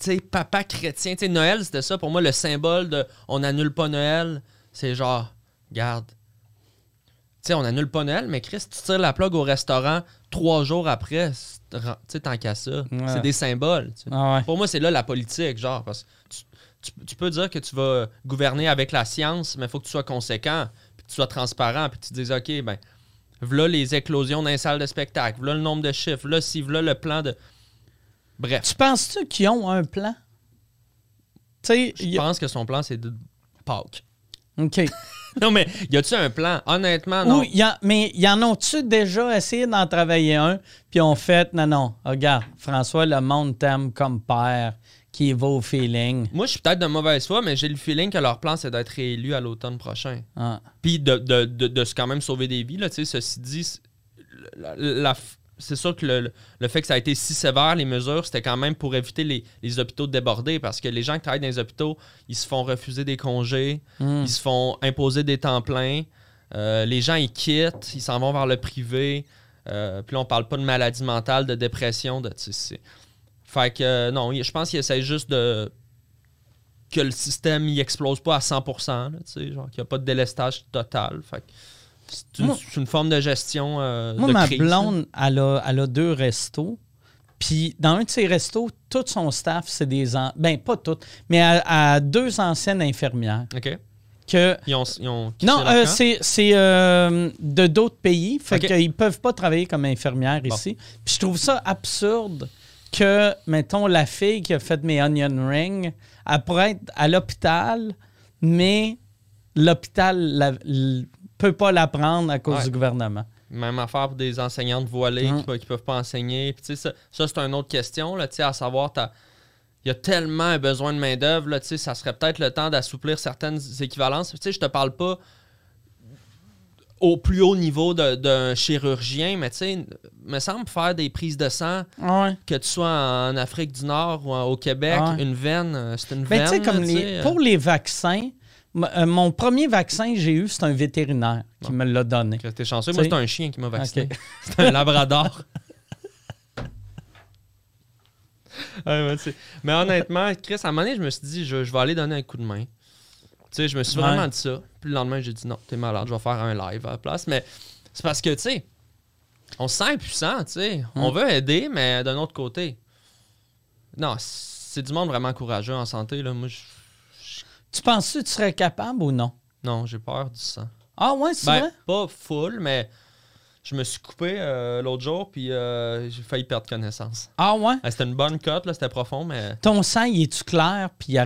B: Sais, papa chrétien. Tu sais, Noël, c'était ça. Pour moi, le symbole de on annule pas Noël, c'est genre, garde. Tu sais, on annule pas Noël, mais Chris, tu tires la plug au restaurant trois jours après, tu sais, tant qu'à ça.
A: Ouais.
B: C'est des symboles.
A: Ah ouais.
B: Pour moi, c'est là la politique, genre, parce que tu tu, tu peux dire que tu vas gouverner avec la science, mais il faut que tu sois conséquent, puis que tu sois transparent, puis que tu te dises, OK, ben, voilà les éclosions dans les salles de spectacle, voilà le nombre de chiffres, là, si, voilà le plan de. Bref,
A: Tu penses-tu qu'ils ont un plan? Tu sais,
B: je
A: a-
B: pense que son plan, c'est de Pâques.
A: OK.
B: Non, mais y a-tu un plan? Honnêtement, non.
A: Y en- mais y en ont-tu déjà essayé d'en travailler un, puis ont fait, non, non, regarde, François, le monde t'aime comme père, qui va au feeling.
B: Moi, je suis peut-être de mauvaise foi, mais j'ai le feeling que leur plan, c'est d'être réélu à l'automne prochain.
A: Ah.
B: Puis de, de, de, de se quand même sauver des vies. Là, tu sais, ceci dit, la- c'est sûr que le, le fait que ça a été si sévère, les mesures, c'était quand même pour éviter les, les hôpitaux de déborder parce que les gens qui travaillent dans les hôpitaux, ils se font refuser des congés,
A: Hmm.
B: ils se font imposer des temps pleins. Euh, les gens, ils quittent, ils s'en vont vers le privé. Euh, puis là, on parle pas de maladie mentale, de dépression. De, tu sais, c'est- fait que euh, non, je pense qu'ils essayent juste de que le système il explose pas à 100%, là, tu sais, genre qu'il n'y a pas de délestage total. Fait que c'est une, forme de gestion euh,
A: Moi,
B: de
A: ma
B: crise,
A: blonde, elle a, elle a deux restos. Puis dans un de ses restos, tout son staff, c'est des... an- Ben, pas tout, mais elle a deux anciennes infirmières.
B: OK.
A: Que
B: Ils ont, ils ont quitté
A: Non, euh, c'est c'est, euh, de d'autres pays. Fait qu'ils peuvent pas travailler comme infirmières
B: Bon.
A: ici. Puis je trouve ça absurde que, mettons, la fille qui a fait mes onion rings, elle pourrait être à l'hôpital, mais l'hôpital peut pas la prendre à cause
B: Ouais.
A: du gouvernement.
B: Même affaire pour des enseignantes voilées
A: Hum.
B: qui, ne peuvent pas enseigner. Puis, ça, ça c'est une autre question, là, à savoir, il y a tellement un besoin de main-d'œuvre, ça serait peut-être le temps d'assouplir certaines équivalences. Je te parle pas au plus haut niveau d'un chirurgien, mais tu sais, me semble faire des prises de sang,
A: Ouais.
B: que tu sois en Afrique du Nord ou au Québec,
A: Ouais.
B: une veine, euh, c'est une
A: Ben,
B: veine.
A: tu sais, comme
B: là,
A: les,
B: euh.
A: pour les vaccins, m- euh, mon premier vaccin que j'ai eu, c'est un vétérinaire qui me l'a donné.
B: T'es chanceux. Moi, c'est un chien qui m'a vacciné.
A: Ok.
B: C'est un labrador. Ouais, mais, honnêtement, Chris, à un moment donné, je me suis dit, je, je vais aller donner un coup de main. Tu sais, je me suis
A: Ouais.
B: vraiment dit ça. Puis le lendemain, j'ai dit, non, t'es malade, je vais faire un live à la place. Mais c'est parce que, tu sais, on se sent impuissant, tu sais. On veut aider, mais d'un autre côté. Non, c'est du monde vraiment courageux en santé, là. Moi, je-
A: Tu penses que tu serais capable ou non?
B: non, j'ai peur du sang.
A: Ah ouais, c'est
B: Ben,
A: vrai?
B: pas full, mais je me suis coupé euh, l'autre jour, puis euh, j'ai failli perdre connaissance.
A: Ah ouais?
B: Euh, C'était une bonne cote, là, c'était profond, mais
A: Ton sang, il est-tu clair puis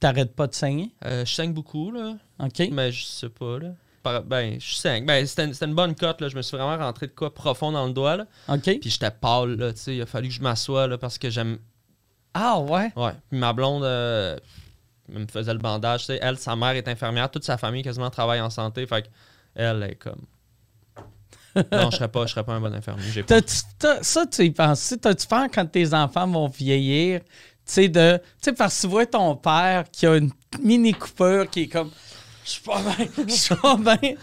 A: t'arrêtes pas de saigner?
B: euh, je saigne beaucoup, là,
A: OK.
B: mais je sais pas, là. Par- ben, je saigne. Ben, c'était une, bonne cote, là. Je me suis vraiment rentré de quoi profond dans le doigt, là.
A: OK.
B: Puis j'étais pâle, là, tu sais. Il a fallu que je m'assoie, là, parce que j'aime.
A: Ah ouais?
B: Ouais. Puis ma blonde me faisait le bandage. Elle, sa mère est infirmière, toute sa famille quasiment travaille en santé, fait elle est comme. non, je serais pas, je serais pas un bon infirmier. Pas.
A: Ça, tu y penses? T'as-tu peur quand tes enfants vont vieillir? Tu sais, de. Tu sais, parce que tu vois ton père qui a une mini coupure qui est comme. Je suis pas bien. Je suis pas bien.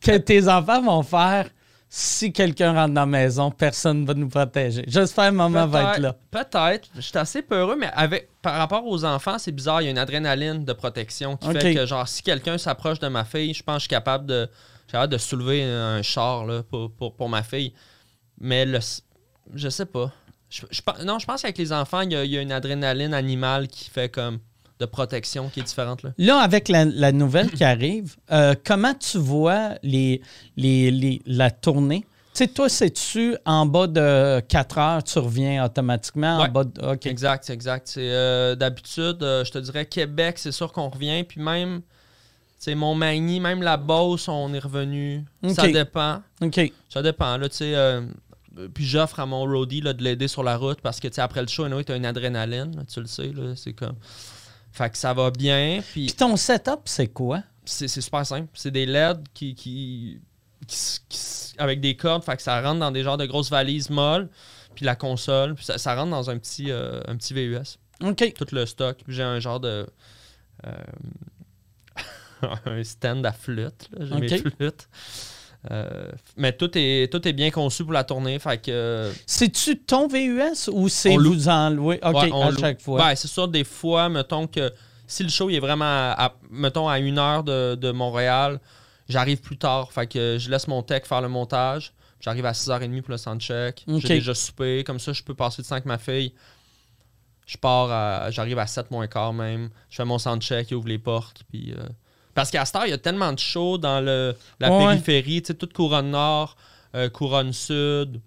A: Que tes enfants vont faire. Si quelqu'un rentre dans la maison, personne ne va nous protéger. J'espère que maman va être là.
B: Peut-être. Je suis assez peureux, mais avec, par rapport aux enfants, c'est bizarre. Il y a une adrénaline de protection qui fait que, genre, si quelqu'un s'approche de ma fille, je pense que je suis capable de, capable de soulever un char là, pour, pour, pour ma fille. Mais le, je sais pas. Je, je pen- non, je pense qu'avec les enfants, il y, a, il y a une adrénaline animale qui fait comme de protection qui est différente. Là?
A: Là, avec la, la nouvelle qui arrive, euh, comment tu vois les, les, les- la tournée? Tu sais, toi, c'est-tu en bas de 4 heures, tu reviens automatiquement en bas de. OK.
B: Exact, exact. C'est euh, d'habitude, euh, je te dirais Québec, c'est sûr qu'on revient. Puis même, c'est Montmagny, même la Beauce, on est revenu. Ça dépend.
A: OK.
B: Ça dépend. Là, tu sais, puis j'offre à mon roadie là, de l'aider sur la route parce que tu sais, après le show, anyway, t'as une adrénaline, là, tu le sais. C'est comme. Fait que ça va bien. Puis
A: Puis ton setup, c'est quoi?
B: c'est c'est super simple. C'est des LED qui, qui, avec des cordes, fait que ça rentre dans des genres de grosses valises molles. Puis la console, puis ça, ça rentre dans un petit, euh, un petit VUS.
A: OK.
B: Tout le stock. Puis j'ai un genre de. euh, un stand à flûte. J'ai mes
A: Ok.
B: flûtes. Euh, mais tout est, tout est bien conçu pour la tournée. Fait que.
A: C'est-tu ton VUS ou c'est vous en louez? OK,
B: Ouais, on
A: à
B: loue.
A: chaque fois.
B: Ouais, c'est sûr, des fois, mettons que si le show il est vraiment à, à- mettons, à une heure de, de Montréal, j'arrive plus tard. Fait que je laisse mon tech faire le montage. J'arrive à 6h30 pour le soundcheck. J'ai déjà soupé. Comme ça, je peux passer de 5 avec ma fille. Je pars, j'arrive à 7 moins quart même. Je fais mon soundcheck, il ouvre les portes. Puis, euh, Parce qu'à heure, il y a tellement de shows dans le, la
A: Ouais.
B: périphérie, tu sais, toute couronne nord, euh, couronne sud,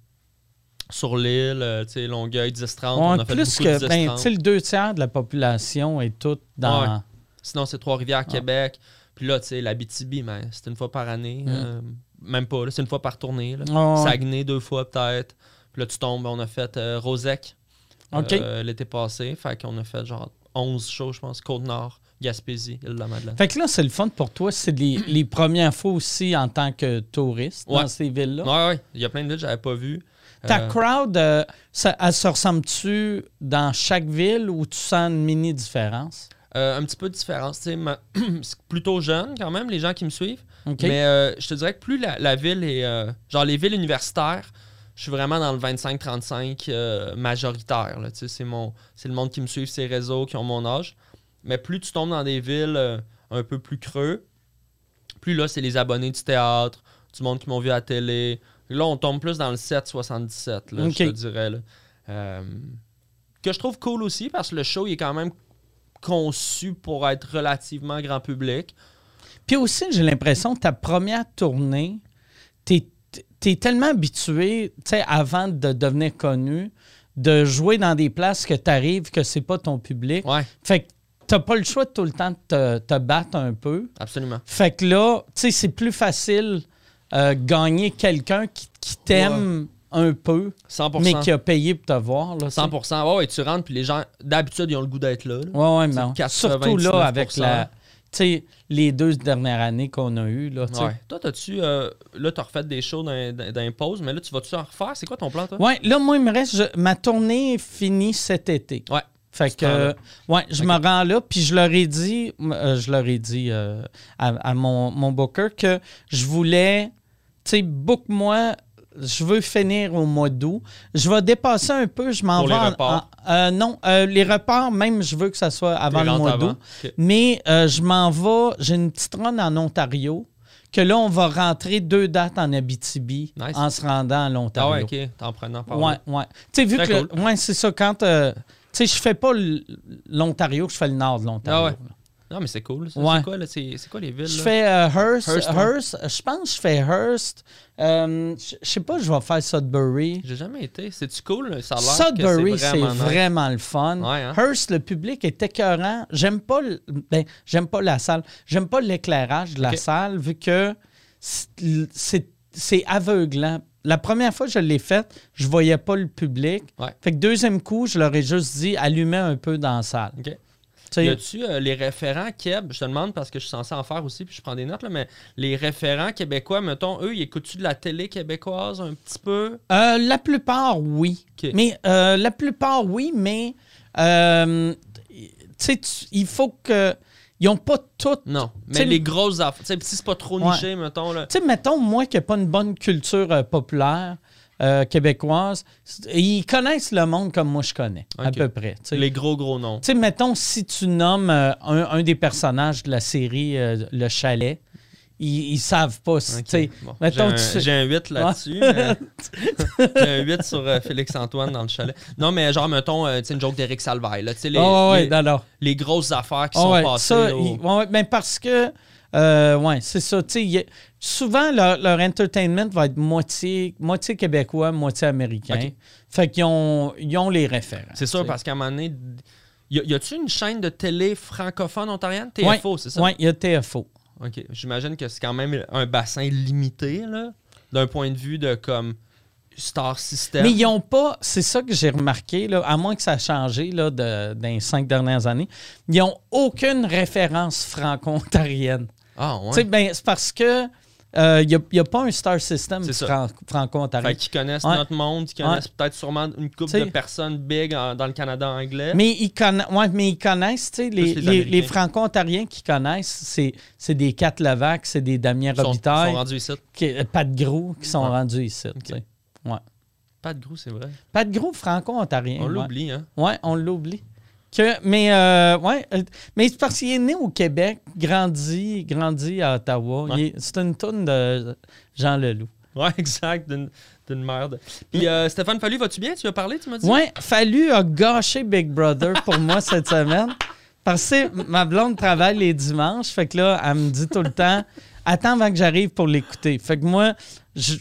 B: sur l'île, euh, tu sais, Longueuil, 10-30. on
A: Ouais,
B: a fait
A: plus
B: beaucoup
A: que, ben,
B: 10-30.
A: tu sais, le deux tiers de la population est toute dans.
B: Ouais. Sinon, c'est Trois-Rivières, Québec. Puis là, tu sais, la BTB, mais c'est une fois par année.
A: Mm.
B: euh, même pas, c'est une fois par tournée. Là. Saguenay, deux fois peut-être. Puis là, tu tombes, on a fait Rosec l'été passé. Fait qu'on a fait genre 11 shows, je pense. Côte-Nord, Gaspésie, Île-de-la-Madeleine.
A: Fait que là, c'est le fun pour toi. C'est les, les premières fois aussi en tant que touriste
B: Ouais.
A: dans ces villes-là.
B: Ouais, ouais. Il y a plein de villes que j'avais pas vues.
A: Ta
B: Euh,
A: crowd, euh, ça, elle se ressemble-tu dans chaque ville ou tu sens une mini différence?
B: euh, un petit peu de différence. ma- c'est plutôt jeune quand même, les gens qui me suivent. Mais je te dirais que plus la, la ville est. genre les villes universitaires, je suis vraiment dans le 25-35 euh, majoritaire. là. Tu sais, C'est mon- c'est le monde qui me suit, ces réseaux, qui ont mon âge. Mais plus tu tombes dans des villes euh, un peu plus creux, plus là, c'est les abonnés du théâtre, du monde qui m'ont vu à la télé. Là, on tombe plus dans le 7-77, là,
A: Ok.
B: je te dirais. là. Euh, que je trouve cool aussi parce que le show il est quand même conçu pour être relativement grand public.
A: Puis aussi, j'ai l'impression que ta première tournée, t'es es tellement habitué, tu sais, avant de devenir connu, de jouer dans des places que tu arrives que c'est pas ton public.
B: Ouais,
A: Fait que t'as pas le choix de tout le temps de te, te battre un peu.
B: absolument.
A: Fait que là, tu sais, c'est plus facile euh, gagner quelqu'un qui, qui t'aime un peu,
B: 100%.
A: mais qui a payé pour te voir. Là, tu sais.
B: 100%. Ouais, ouais, tu rentres, puis les gens, d'habitude, ils ont le goût d'être là. là.
A: Ouais, ouais, mais
B: 99%.
A: surtout là, avec la, les deux dernières années qu'on a eues. Là.
B: Ouais. Toi, t'as-tu. euh, là, t'as refait des shows les pauses, mais là, tu vas-tu en refaire? C'est quoi ton plan, toi?
A: Ouais, là, moi, il me reste. je- ma tournée finit cet été.
B: Ouais.
A: Fait que, euh, ouais, je me rends là, puis je leur ai dit, euh, je leur ai dit euh, à, à mon, mon booker que je voulais, tu sais, book-moi, je veux finir au mois d'août. Je vais dépasser un peu, je m'en vais.
B: les
A: en-
B: reports?
A: en- euh, non, euh, les reports, même, je veux que ça soit avant le mois d'août. Mais je m'en vais, j'ai une petite run en Ontario, que là, on va rentrer deux dates en Abitibi
B: Nice.
A: en se rendant à
B: Ah
A: l'Ontario.
B: ouais, ok. T'en prenant par
A: Ouais, ouais. Tu sais, vu
B: Très
A: que. le-
B: cool.
A: ouais, c'est ça. Quand. Tu sais, je fais pas l'Ontario, je fais le nord de l'Ontario.
B: Ah ouais. Non, mais c'est cool. ça.
A: Ouais.
B: C'est quoi, là C'est c'est quoi les villes
A: Je fais euh, Hearst.
B: Hearst, ouais.
A: Hearst, je pense que je fais Hearst. Euh, je sais pas, je vais faire Sudbury.
B: J'ai jamais été. C'est-tu cool Ça a
A: Sudbury, c'est
B: vraiment
A: le fun.
B: Ouais, hein?
A: Hearst, le public est écœurant. J'aime pas, le- ben, j'aime pas la salle. J'aime pas l'éclairage de la salle vu que c'est- c'est c'est aveuglant. La première fois que je l'ai fait, je voyais pas le public.
B: Ouais.
A: Fait que deuxième coup, je leur ai juste dit allumez un peu dans la salle.
B: Ok.
A: Tu sais,
B: Y a-tu euh, les référents Keb Je te demande parce que je suis censé en faire aussi, puis je prends des notes, là, mais les référents québécois, mettons, eux, ils écoutent-tu de la télé québécoise un petit peu?
A: Euh, la plupart, oui. Mais euh, la plupart, oui, mais euh, tu sais, il faut que. Ils n'ont pas toutes
B: Non. Mais les grosses affaires. Si c'est pas trop
A: Ouais.
B: niché, mettons.
A: Tu sais, mettons, moi qui n'ai pas une bonne culture euh, populaire euh, québécoise, ils connaissent le monde comme moi je connais, à peu près.
B: Les gros, gros noms.
A: Tu sais, mettons, si tu nommes euh, un, un des personnages de la série Le Chalet, ils, ils savent pas. si-
B: Ok.
A: tu sais,
B: Bon,
A: mettons,
B: j'ai, un,
A: tu sais-
B: j'ai un 8 là-dessus. mais- j'ai un 8 sur euh, Félix-Antoine dans le chalet. Non, mais genre, mettons, euh, une joke d'Éric Salvaille. Là, les,
A: ouais,
B: les, grosses affaires qui
A: Ah
B: sont
A: ouais,
B: passées.
A: ça,
B: là, au-
A: ils- ouais, ouais, ben parce que, euh, ouais, c'est ça. a- souvent, leur, leur entertainment va être moitié, moitié québécois, moitié américain. Fait qu'ils ont, ils ont les références.
B: C'est sûr, parce qu'à un moment donné, y, a- y a-tu une chaîne de télé francophone ontarienne? TFO, c'est ça?
A: Oui, il y a TFO.
B: Ok. J'imagine que c'est quand même un bassin limité, là, d'un point de vue de comme Star System.
A: Mais ils n'ont pas, c'est ça que j'ai remarqué, là, à moins que ça a changé là, de- dans les cinq dernières années, ils n'ont aucune référence franco-ontarienne.
B: Ah, ouais.
A: ben, c'est parce que euh, il n'y a, pas un star system fran- franco-ontarien.
B: Fait qu'ils connaissent
A: Ouais.
B: notre monde, ils connaissent peut-être sûrement une couple
A: T'sais-
B: de personnes big en- dans le Canada anglais.
A: Mais ils, conna- ouais, mais ils connaissent, les,
B: les
A: les- franco-ontariens qui connaissent, c'est, c'est des Kat Levac, c'est des Damien
B: sont
A: Robitaille,
B: rendus ici.
A: qui- euh, Pat Gros qui sont rendus ici. Ouais.
B: Pas de gros, c'est vrai.
A: Pat Gros franco-ontarien.
B: On l'oublie, hein.
A: Ouais, on l'oublie. Que, mais euh, ouais, euh, mais c'est parce qu'il est né au Québec, grandi, grandi à Ottawa.
B: Ouais.
A: Il est- C'est une tourne de Jean Leloup.
B: Ouais, exact, d'une d'une merde. Puis euh, Stéphane Fallu, vas-tu bien? Tu as parlé, tu m'as dit?
A: Ouais, Fallu a gâché Big Brother pour moi cette semaine. Parce que ma blonde travaille les dimanches. Fait que là, elle me dit tout le temps Attends avant que j'arrive pour l'écouter. Fait que moi, je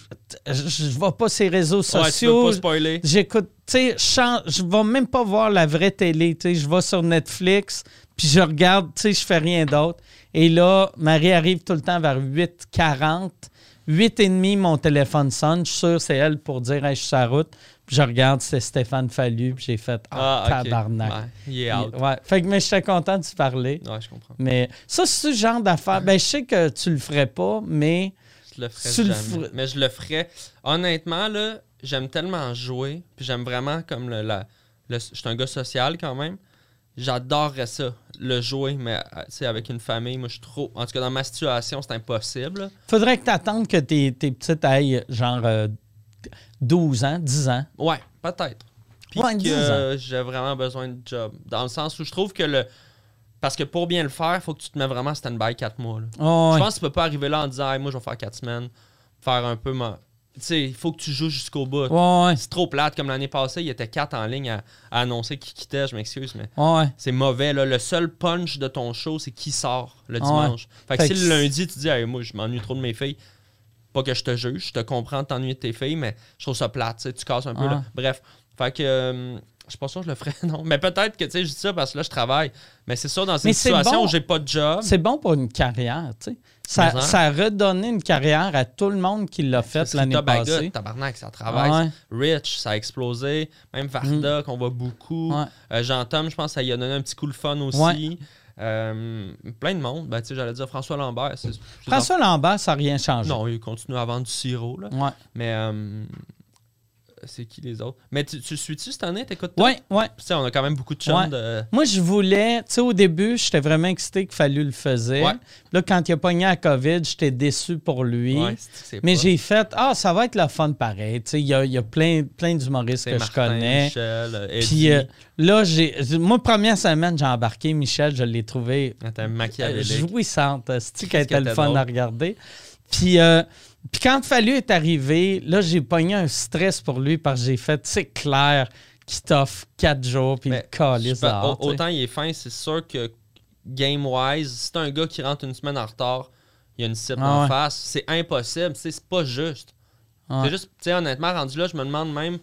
A: je vais pas les réseaux
B: Ouais,
A: sociaux.
B: pas spoiler.
A: J'écoute, tu sais, je je vais même pas voir la vraie télé, tu sais, je vais sur Netflix, puis je regarde, tu sais, je fais rien d'autre. Et là, Marie arrive tout le temps vers 8h40. 8h30, mon téléphone sonne, je suis sûr c'est elle pour dire hey, je suis sur la route. Puis je regarde, c'est Stéphane Fallu, puis j'ai fait Ah,
B: Ah, ok.
A: tabarnak.
B: Ouais, il est out.
A: Ouais. Fait que mais j'étais content de te parler.
B: Ouais, je comprends.
A: Mais ça, c'est ce genre d'affaire. Ben, je sais que tu le ferais pas, mais
B: Je le ferais
A: Tu le
B: Mais je le ferais. Honnêtement, là, j'aime tellement jouer. Puis j'aime vraiment comme le. la- le- je suis un gars social quand même. J'adorerais ça, le jouer, mais euh, avec une famille, moi je suis trop. En tout cas, dans ma situation, c'est impossible.
A: faudrait que tu attendes que tes, tes petites aillent genre euh, 12 ans, 10 ans.
B: Ouais, peut-être. Puis
A: Ouais,
B: que
A: 10 ans.
B: euh, j'ai vraiment besoin de job. Dans le sens où je trouve que le. Parce que pour bien le faire, il faut que tu te mets vraiment stand-by 4 mois. là.
A: Oh.
B: Je pense que tu peux pas arriver là en disant Hey, moi je vais faire 4 semaines, faire un peu ma. Tu sais, il faut que tu joues jusqu'au bout. C'est trop plate. Comme l'année passée, il y était 4 en ligne à, à annoncer qui quittait, je m'excuse, mais c'est mauvais. Là. Le seul punch de ton show, c'est qui sort le
A: Ah
B: dimanche. Fait que si le lundi, tu dis Hey, moi je m'ennuie trop de mes filles, pas que je te juge, je te comprends de t'ennuyer de tes filles, mais je trouve ça plate. tu casses un peu.
A: Ah.
B: là. Bref. Fait que. euh, je suis pas sûr que je le ferais, non. Mais peut-être que, tu sais, je dis ça parce que là, je travaille. Mais c'est sûr, dans
A: Mais
B: une
A: c'est
B: situation
A: bon.
B: où j'ai pas de job.
A: C'est bon pour une carrière, tu sais. Ça,
B: hein?
A: ça a redonné une carrière à tout le monde qui l'a fait
B: Parce que
A: l'année passée.
B: Tabarnak, ça travaille. Rich, ça a explosé. Même Varda, qu'on voit beaucoup.
A: Ouais.
B: Euh, Jean-Tom, je pense que ça y a donné un petit coup de fun aussi.
A: Ouais.
B: Euh, plein de monde. Ben, tu sais, j'allais dire François Lambert. c'est- c'est-
A: François Lambert, ça n'a rien changé.
B: Non, il continue à vendre du sirop. Là.
A: Ouais.
B: Mais euh, c'est qui les autres? Mais tu, tu suis-tu cette année? T'écoutes?
A: Ouais, ouais.
B: Tu sais, on a quand même beaucoup de chums
A: Ouais.
B: de...
A: Moi, je voulais, tu sais, au début, j'étais vraiment excité qu'il fallu le faisait.
B: Ouais.
A: Là, quand il a pogné la COVID, j'étais déçu pour lui.
B: Ouais,
A: Mais j'ai fait, ah, ça va être le fun pareil. Tu sais, il y a, y a plein, plein d'humoristes que
B: Martin,
A: je connais.
B: Michel, euh, Eddie.
A: Puis euh, là, j'ai. Moi, première semaine, j'ai embarqué Michel, je l'ai trouvé
B: Attends,
A: euh,
B: machiavélique.
A: jouissante. C'est qu'elle était le fun à regarder? Puis, euh, puis quand Fallu est arrivé, là, j'ai pogné un stress pour lui parce que j'ai fait, c'est clair qu'il t'offre quatre jours, puis il
B: Mais
A: calisse dehors, sais.
B: Autant il est fin, c'est sûr que game-wise, si t'as un gars qui rentre une semaine en retard, il y a une cible
A: Ah
B: en
A: ouais.
B: face, c'est impossible. C'est pas juste. C'est juste, tu sais, honnêtement, rendu là, je me demande même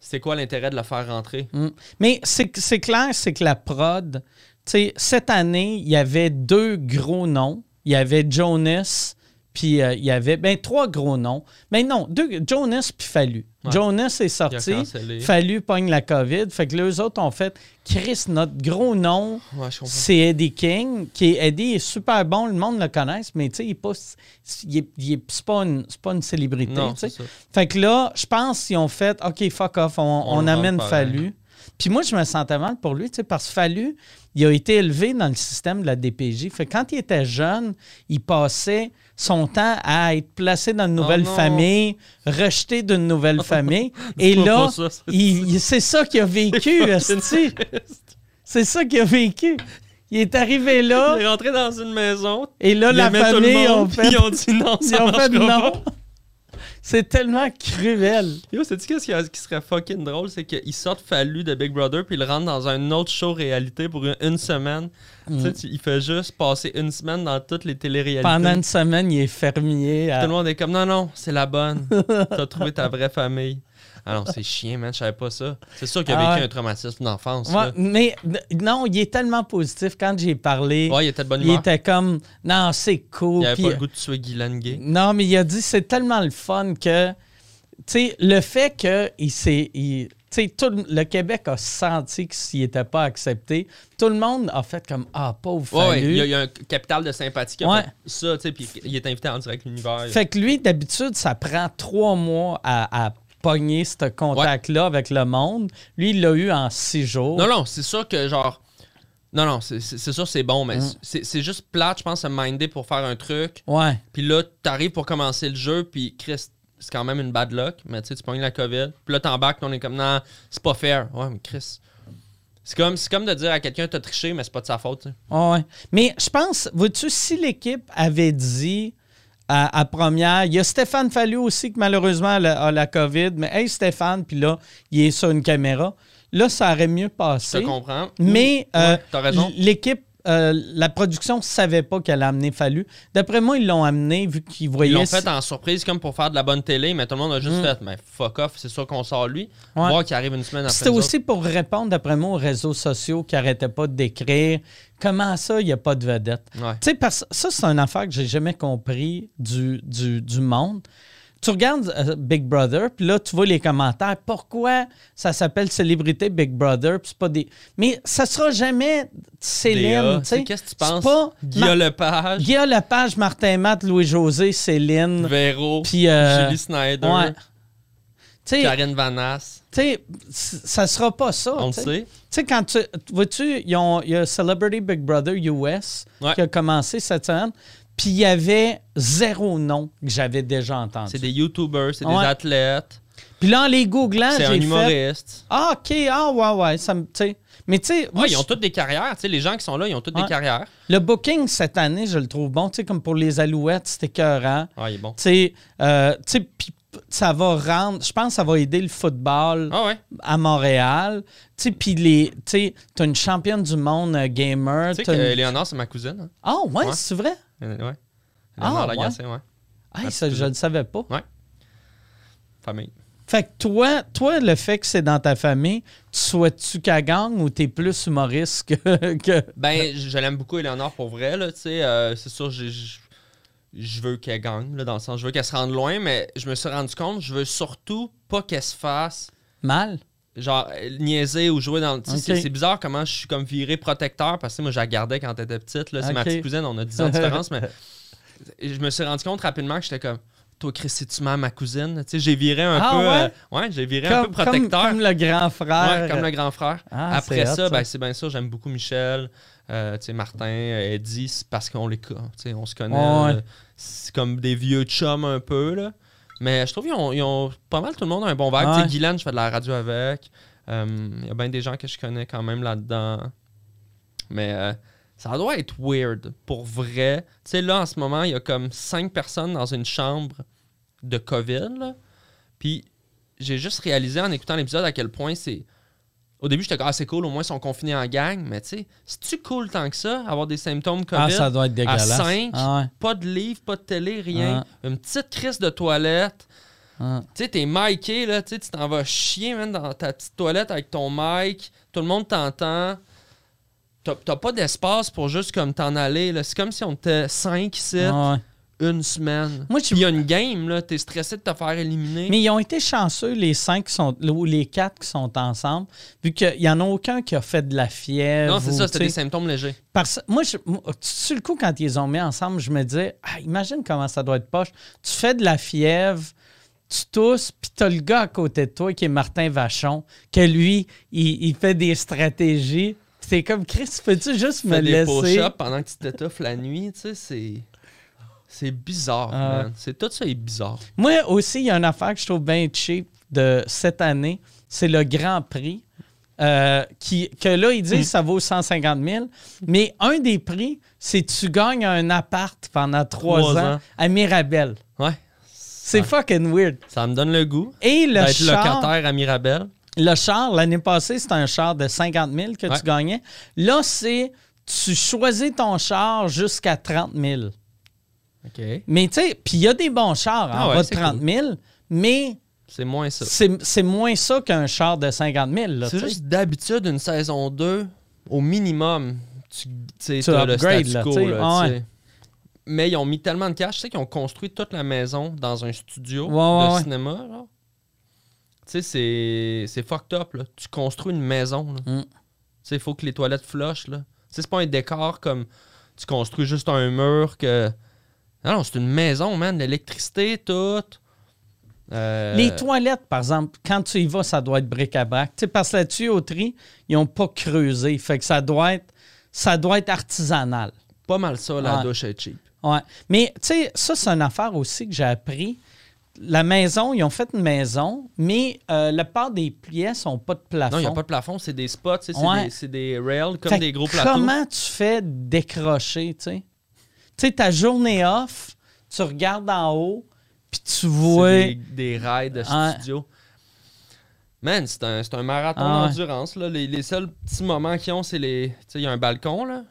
B: c'est quoi l'intérêt de le faire rentrer?
A: Mm. Mais c'est c'est clair, c'est que la prod, tu sais, cette année, il y avait deux gros noms. Il y avait Jonas, puis euh, il y avait, ben, trois gros noms. Mais non, deux, Jonas puis Fallu.
B: Ouais.
A: Jonas est sorti. Fallu pogne la COVID. Fait que les autres ont fait, Chris, notre gros nom,
B: Ouais,
A: c'est Eddie King. Qui est, Eddie est super bon, le monde le connaît, mais tu sais, il est pas, il est- il est- c'est pas, une- pas une célébrité.
B: Non.
A: Fait que là, je pense qu'ils ont fait OK, fuck off, on,
B: On
A: amène. Fallu. Puis moi, je me sentais mal pour lui, tu sais, parce que Fallu, il a été élevé dans le système de la DPJ. Fait que quand il était jeune, il passait son temps à être placé dans une nouvelle
B: Oh
A: famille, rejeté d'une nouvelle famille. Et là,
B: c'est-
A: ça qu'il a vécu. C'est ça qu'il a vécu. Il est arrivé là,
B: Il est rentré dans une maison,
A: et là, la famille
B: monde,
A: ont fait,
B: ils ont dit non,
A: ils
B: ça
A: ont fait non. C'est tellement cruel.
B: Yo, sais-tu qu'est-ce qui, qui serait fucking drôle? C'est qu'ils sortent Fallu de Big Brother puis ils rentrent dans un autre show réalité pour une, une semaine. Tu sais, tu- il fait juste passer une semaine dans toutes les téléréalités.
A: Mm. Pendant une semaine, il est fermier. à-
B: Tout le monde est comme non, non, c'est la bonne. T'as trouvé ta vraie famille. Ah non, c'est chiant, man, je savais pas ça. C'est sûr qu'il a
A: Ah
B: vécu
A: ouais.
B: un traumatisme d'enfance.
A: Ouais, mais non, il est tellement positif. Quand j'ai parlé,
B: Ouais, il était de bonne
A: il
B: humeur.
A: était comme non, c'est cool.
B: Il avait
A: Puis-
B: pas le goût de tuer Guylaine Gay.
A: Non, mais il a dit c'est tellement le fun que, tu sais, le fait que il s'est. il- sais, tout le Québec a senti que s'il n'était pas accepté, tout le monde a fait comme Ah, pauvre
B: Ouais, il y, y a un capital de sympathie qui a
A: Ouais.
B: fait ça, tu sais, puis il est invité en direct l'univers.
A: Fait que lui, d'habitude, ça prend trois mois à, à pogner ce contact-là avec le monde. Lui, il l'a eu en six jours.
B: Non, non, c'est sûr que genre. Non, non, c'est sûr c'est bon, mais
A: Mm.
B: c'est c'est juste plate, je pense, à minder pour faire un truc.
A: Ouais.
B: Puis là, t'arrives pour commencer le jeu, puis Chris, c'est quand même une bad luck, mais tu sais, tu pognes la COVID. Puis là, t'embarques, on est comme, non, c'est pas fair. Ouais, mais Chris. C'est comme, c'est comme de dire à quelqu'un, t'as triché, mais c'est pas de sa faute, sais.
A: Ouais. Mais je pense, vois-tu, si l'équipe avait dit à, à première. Il y a Stéphane Fallu aussi qui malheureusement a la, a la COVID. Mais hey Stéphane, puis là, il est sur une caméra. Là, ça aurait mieux
B: Je
A: passé.
B: te comprends.
A: Mais euh, l'équipe, euh, la production ne savait pas qu'elle a amené Fallu. D'après moi, ils l'ont amené vu qu'ils
B: Ils
A: voyaient.
B: l'ont fait en surprise comme pour faire de la bonne télé, mais tout le monde a juste
A: Mm.
B: fait, mais fuck off, c'est sûr qu'on sort lui.
A: Ouais.
B: Voir qu'il arrive une semaine après.
A: C'était aussi pour répondre, d'après moi, aux réseaux sociaux qui n'arrêtaient pas de décrire comment ça, il n'y a pas de vedette?
B: Ouais.
A: Parce- ça, c'est une affaire que j'ai jamais compris du, du, du monde. Tu regardes euh, Big Brother, puis là, tu vois les commentaires. Pourquoi ça s'appelle Célébrité Big Brother? puis c'est pas des... Mais ça sera jamais Céline, tu sais.
B: Qu'est-ce que tu penses?
A: pas
B: Guillaume Lepage,
A: Guillaume Lepage, Martin Matt, Louis-José, Céline.
B: Véro,
A: Puis, euh,
B: Julie Snyder,
A: ouais. Tu sais,
B: Karine Vanasse.
A: tu sais, ça sera pas ça.
B: On le sait.
A: Tu sais, quand tu. Vois-tu, il y a Celebrity Big Brother US
B: Ouais.
A: qui a commencé cette semaine. Puis il y avait zéro nom que j'avais déjà entendu.
B: C'est des YouTubers, c'est
A: Ouais.
B: des athlètes,
A: Puis là, en les googlant,
B: c'est un
A: j'ai
B: humoriste.
A: Ah, OK, ah, ouais, ouais. Ça me. Mais tu sais,
B: Ouais, ils ont toutes des carrières. Tu sais, les gens qui sont là, ils ont toutes
A: Ouais.
B: des carrières.
A: le booking cette année, je le trouve bon. Tu sais, comme pour les Alouettes, c'était écœurant.
B: Ah, il est bon.
A: Tu sais, euh, tu sais, puis ça va rendre. Je pense que ça va aider le football
B: Ah ouais.
A: à Montréal. Tu sais, puis les. Tu sais, t'as une championne du monde euh, gamer.
B: Tu sais
A: t'as
B: que
A: une-
B: Léonard, c'est ma cousine. hein.
A: Ah, Ouais. c'est vrai?
B: Ouais.
A: Ah, ouais.
B: Lagacé, ouais.
A: Hey, ça, je ne savais pas.
B: Famille.
A: Fait que toi, toi, le fait que c'est dans ta famille, tu souhaites-tu qu'elle gagne ou t'es plus humoriste que. que...
B: Ben, je l'aime beaucoup, Eleonore, pour vrai, là, tu sais. euh, c'est sûr, je je veux qu'elle gagne, là, dans le sens, je veux qu'elle se rende loin, mais je me suis rendu compte, je veux surtout pas qu'elle se fasse,
A: Mal?
B: Genre, niaiser ou jouer dans le... C'est bizarre comment je suis comme viré protecteur, parce que moi, je la gardais quand elle était petite, là. C'est ma petite cousine, on a 10 ans de différence, mais je me suis rendu compte rapidement que j'étais comme... Toi, Chris, si tu m'as ma cousine, tu sais, j'ai viré un
A: Ah,
B: peu.
A: ouais?
B: euh, ouais, j'ai viré un peu protecteur.
A: comme le grand frère.
B: Ouais, comme le grand frère.
A: Ah,
B: Après ça, ben, c'est bien sûr, j'aime beaucoup Michel, euh, tu sais, Martin, euh, Eddie, c'est parce qu'on les on se connaît.
A: Ouais.
B: euh, c'est comme des vieux chums un peu, là. Mais je trouve qu'ils ont, ils ont pas mal tout le monde a un bon vibe. Tu
A: Ouais.
B: sais, Guylaine, je fais de la radio avec. Euh, Il y a bien des gens que je connais quand même là-dedans. Mais euh, ça doit être weird, pour vrai. Tu sais, là, en ce moment, il y a comme cinq personnes dans une chambre de COVID, là. Puis j'ai juste réalisé en écoutant l'épisode à quel point c'est. Au début, j'étais comme, ah, c'est cool, au moins ils sont confinés en gang. Mais tu sais, c'est-tu cool tant que ça, avoir des symptômes COVID?
A: Ah, ça doit être dégueulasse.
B: à cinq.
A: Ah, ouais.
B: Pas de livre, pas de télé, rien. Une petite crise de toilette.
A: Ah.
B: Tu sais, t'es miké, là, tu t'en vas chier, man, dans ta petite toilette avec ton mic. Tout le monde t'entend. T'as pas d'espace pour juste comme t'en aller. C'est comme si on était cinq ici,
A: Ah, ouais.
B: Une semaine.
A: Moi,
B: il y a une game, là. T'es stressé de te faire éliminer.
A: Mais ils ont été chanceux, les cinq qui sont, ou les quatre qui sont ensemble, vu qu'il n'y en a aucun qui a fait de la fièvre.
B: non, c'est ça, c'était des symptômes légers.
A: Parce moi, je, moi, sur le coup, quand ils les ont mis ensemble, je me disais, ah, imagine comment ça doit être poche. Tu fais de la fièvre, tu tousses, puis t'as le gars à côté de toi qui est Martin Vachon, que lui, il, il fait des stratégies. C'est comme, Chris, peux-tu juste
B: Tu
A: me
B: fais des
A: laisser?
B: pendant que tu t'étouffes la nuit, tu sais, c'est... C'est bizarre,
A: Ah.
B: man. C'est tout ça est bizarre.
A: Moi aussi, il y a une affaire que je trouve bien cheap de cette année, c'est le Grand Prix. euh, qui, que là, ils disent que ça vaut 150 000. Mais un des prix, c'est tu gagnes un appart pendant trois ans,
B: ans.
A: à Mirabel.
B: Ouais.
A: C'est fucking weird.
B: Ça me donne le goût
A: Et le
B: d'être
A: char,
B: locataire à Mirabel.
A: le char, l'année passée, c'était un char de 50 000 que
B: Ouais.
A: tu gagnais. Là, c'est tu choisis ton char jusqu'à 30 000. Mais tu sais, puis il y a des bons chars en
B: Ah ouais,
A: bas de
B: c'est
A: 30 000, mais
B: C'est moins ça.
A: c'est c'est moins ça qu'un char de 50 000. là,
B: C'est juste d'habitude, une saison 2, au minimum, tu sais,
A: Tu
B: t'as le
A: upgrades,
B: statu
A: là,
B: quo,
A: Ah ouais.
B: Mais ils ont mis tellement de cash, tu sais, qu'ils ont construit toute la maison dans un studio
A: Ouais, ouais,
B: de
A: ouais.
B: cinéma. là. Tu sais, c'est- c'est fucked up. Là. Tu construis une maison. là.
A: Mm.
B: Tu sais, il faut que les toilettes flushent. là. Tu sais, c'est pas un décor comme tu construis juste un mur que. Non, non, c'est une maison, man. L'électricité, tout. Euh,
A: Les toilettes, par exemple, quand tu y vas, ça doit être bric-à-brac. Parce que la tuyauterie, ils n'ont pas creusé. Fait que ça doit être, ça doit être artisanal.
B: Pas mal ça, la
A: Ouais.
B: douche est cheap.
A: Ouais. Mais, tu sais, ça, c'est une affaire aussi que j'ai appris. La maison, ils ont fait une maison, mais euh, la part des pièces n'ont pas de plafond.
B: Non, il n'y a pas de plafond, c'est des spots, c'est
A: Ouais.
B: des, des rails comme
A: Fait
B: des gros plateaux.
A: Comment tu fais décrocher, tu sais? Tu sais, ta journée off, tu regardes en haut, puis tu vois.
B: des, des rails de studio. Man, c'est un, un marathon
A: Ah
B: d'endurance. là. Les, les seuls petits moments qu'ils ont, c'est les. Tu sais, il y a un balcon, là.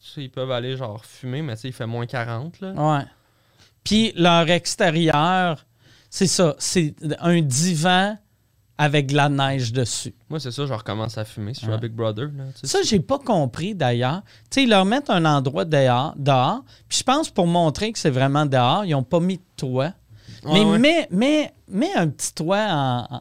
B: Tu sais, ils peuvent aller, genre, fumer, mais tu sais, il fait moins 40, là.
A: Ouais. Puis leur extérieur, c'est ça, c'est un divan avec de la neige dessus.
B: Moi, c'est ça, je recommence à fumer si je suis à
A: Ouais.
B: Big Brother, là.
A: Ça, j'ai pas compris d'ailleurs. Tu sais, ils leur mettent un endroit dehors, dehors puis je pense pour montrer que c'est vraiment dehors, ils ont pas mis de toit.
B: Ouais,
A: mais
B: ouais.
A: un petit toit en,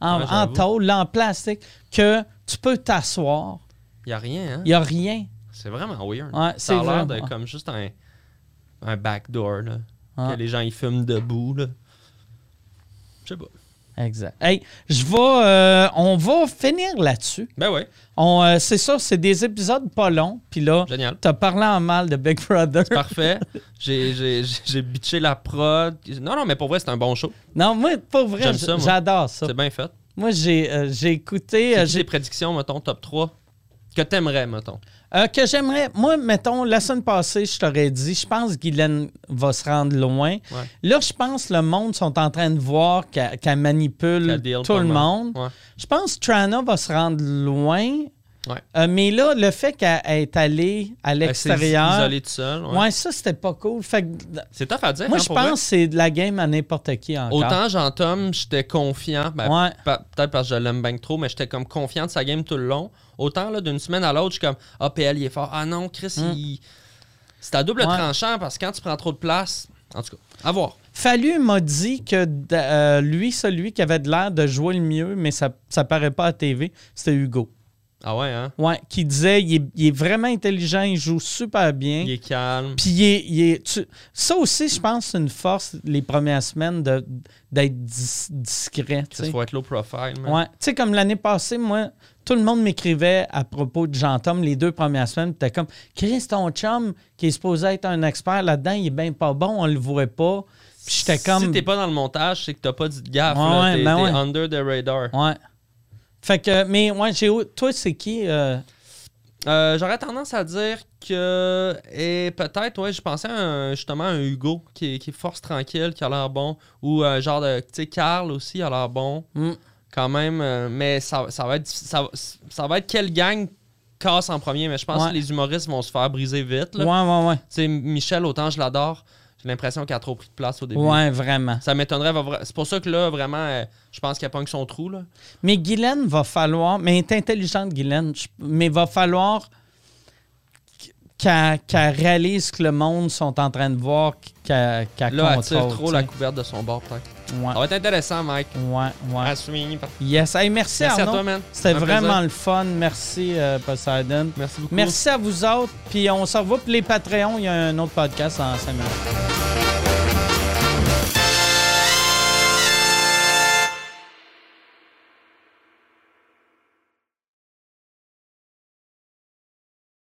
A: en, en- tôle, en plastique, que tu peux t'asseoir.
B: Il y a rien, hein?
A: Il n'y a rien.
B: C'est vraiment weird. Ça a l'air de comme juste un, un backdoor, là. Que les gens, ils fument debout, là. Je sais pas.
A: Exact. Hey, je vais. euh, on va finir là-dessus.
B: Ben
A: On, euh, c'est ça, c'est des épisodes pas longs. Puis là,
B: génial.
A: t'as parlé en mal de Big Brother.
B: Parfait. J'ai- J'ai j'ai bitché la prod. Non, non, mais pour vrai, c'est un bon show.
A: Non, moi, pour vrai,
B: J'aime
A: j-
B: ça, moi.
A: j'adore ça.
B: C'est bien fait.
A: Moi, j'ai, euh, j'ai écouté. j'ai-
B: des prédictions, mettons, top 3 que t'aimerais, mettons?
A: Euh, que j'aimerais. Moi, mettons, la semaine passée, je t'aurais dit, je pense que Guylaine va se rendre loin.
B: Ouais.
A: Là, je pense que le monde sont en train de voir qu'elle, manipule tout le monde.
B: Ouais.
A: Je pense que Trana va se rendre loin.
B: Ouais.
A: Euh, mais là, le fait qu'elle est allée à l'extérieur.
B: isolée tout seul. ouais.
A: Ouais, ça, c'était pas cool.
B: C'est tough à dire.
A: moi,
B: hein,
A: je pense que c'est de la game à n'importe qui encore.
B: Autant Jean-Tom, j'étais confiant. ben,
A: Ouais.
B: Peut-être parce que je l'aime bien trop, mais j'étais comme confiant de sa game tout le long. Autant là, d'une semaine à l'autre, je suis comme Ah, PL, il est fort. Ah non, Chris, il. C'est à double
A: Hmm. Ouais.
B: tranchant parce que quand tu prends trop de place. En tout cas, à voir.
A: Fallu m'a dit que euh, lui, celui qui avait de l'air de jouer le mieux, mais ça, ça paraît pas à TV, c'était Hugo.
B: Ah ouais, hein?
A: Ouais, qui disait il est, il est vraiment intelligent, il joue super bien.
B: Il est calme.
A: Puis il est, il est- tu- ça aussi, je pense, c'est une force les premières semaines de- d'être dis- discret. sais.
B: faut être low profile. man.
A: Ouais. Tu sais, comme l'année passée, moi, tout le monde m'écrivait à propos de Jean-Tom les deux premières semaines. Puis t'es comme, Chris, ton chum, qui est supposé être un expert là-dedans, il est bien pas bon, on le voit pas. Puis j'étais comme.
B: Si t'es pas dans le montage, c'est que t'as pas dit de gaffe.
A: Ouais,
B: là. T'es
A: ben
B: t'es
A: ouais.
B: under the radar.
A: Ouais. Fait que, mais ouais, j'ai. Toi, c'est qui euh,
B: Euh, J'aurais tendance à dire que. Et peut-être, ouais, je pensais à un- justement à un Hugo qui est, qui est force tranquille, qui a l'air bon. Ou un genre de. Tu sais, Carl aussi a l'air bon.
A: hmm.
B: Quand même. euh, mais ça, ça va être. Ça, ça va être quelle gang casse en premier. Mais je pense
A: Ouais.
B: que les humoristes vont se faire briser vite. là.
A: Ouais, ouais, ouais.
B: Tu sais, Michel, autant je l'adore. J'ai l'impression qu'il a trop pris de place au début.
A: Ouais, vraiment.
B: Ça m'étonnerait. C'est pour ça que là, vraiment, euh, je pense qu'il pogne son trou. Là.
A: Mais Guylaine va falloir. Mais elle est intelligente, Guylaine. Mais va falloir qu'elle qu'elle réalise que le monde sont en train de voir qu'elle qu'elle
B: Là, elle tire trop la couverte de son bord, peut-être.
A: Ouais,
B: Ça va être intéressant, Mike.
A: ouais, ouais.
B: À suivre.
A: Yes. Hey, merci,
B: Merci à
A: Arnaud.
B: toi, man.
A: C'était vraiment
B: plaisir.
A: le fun. Merci, euh, Poseidon.
B: Merci beaucoup.
A: Merci à vous autres. Puis on se revoit pour les Patreons. Il y a un autre podcast en 5 minutes.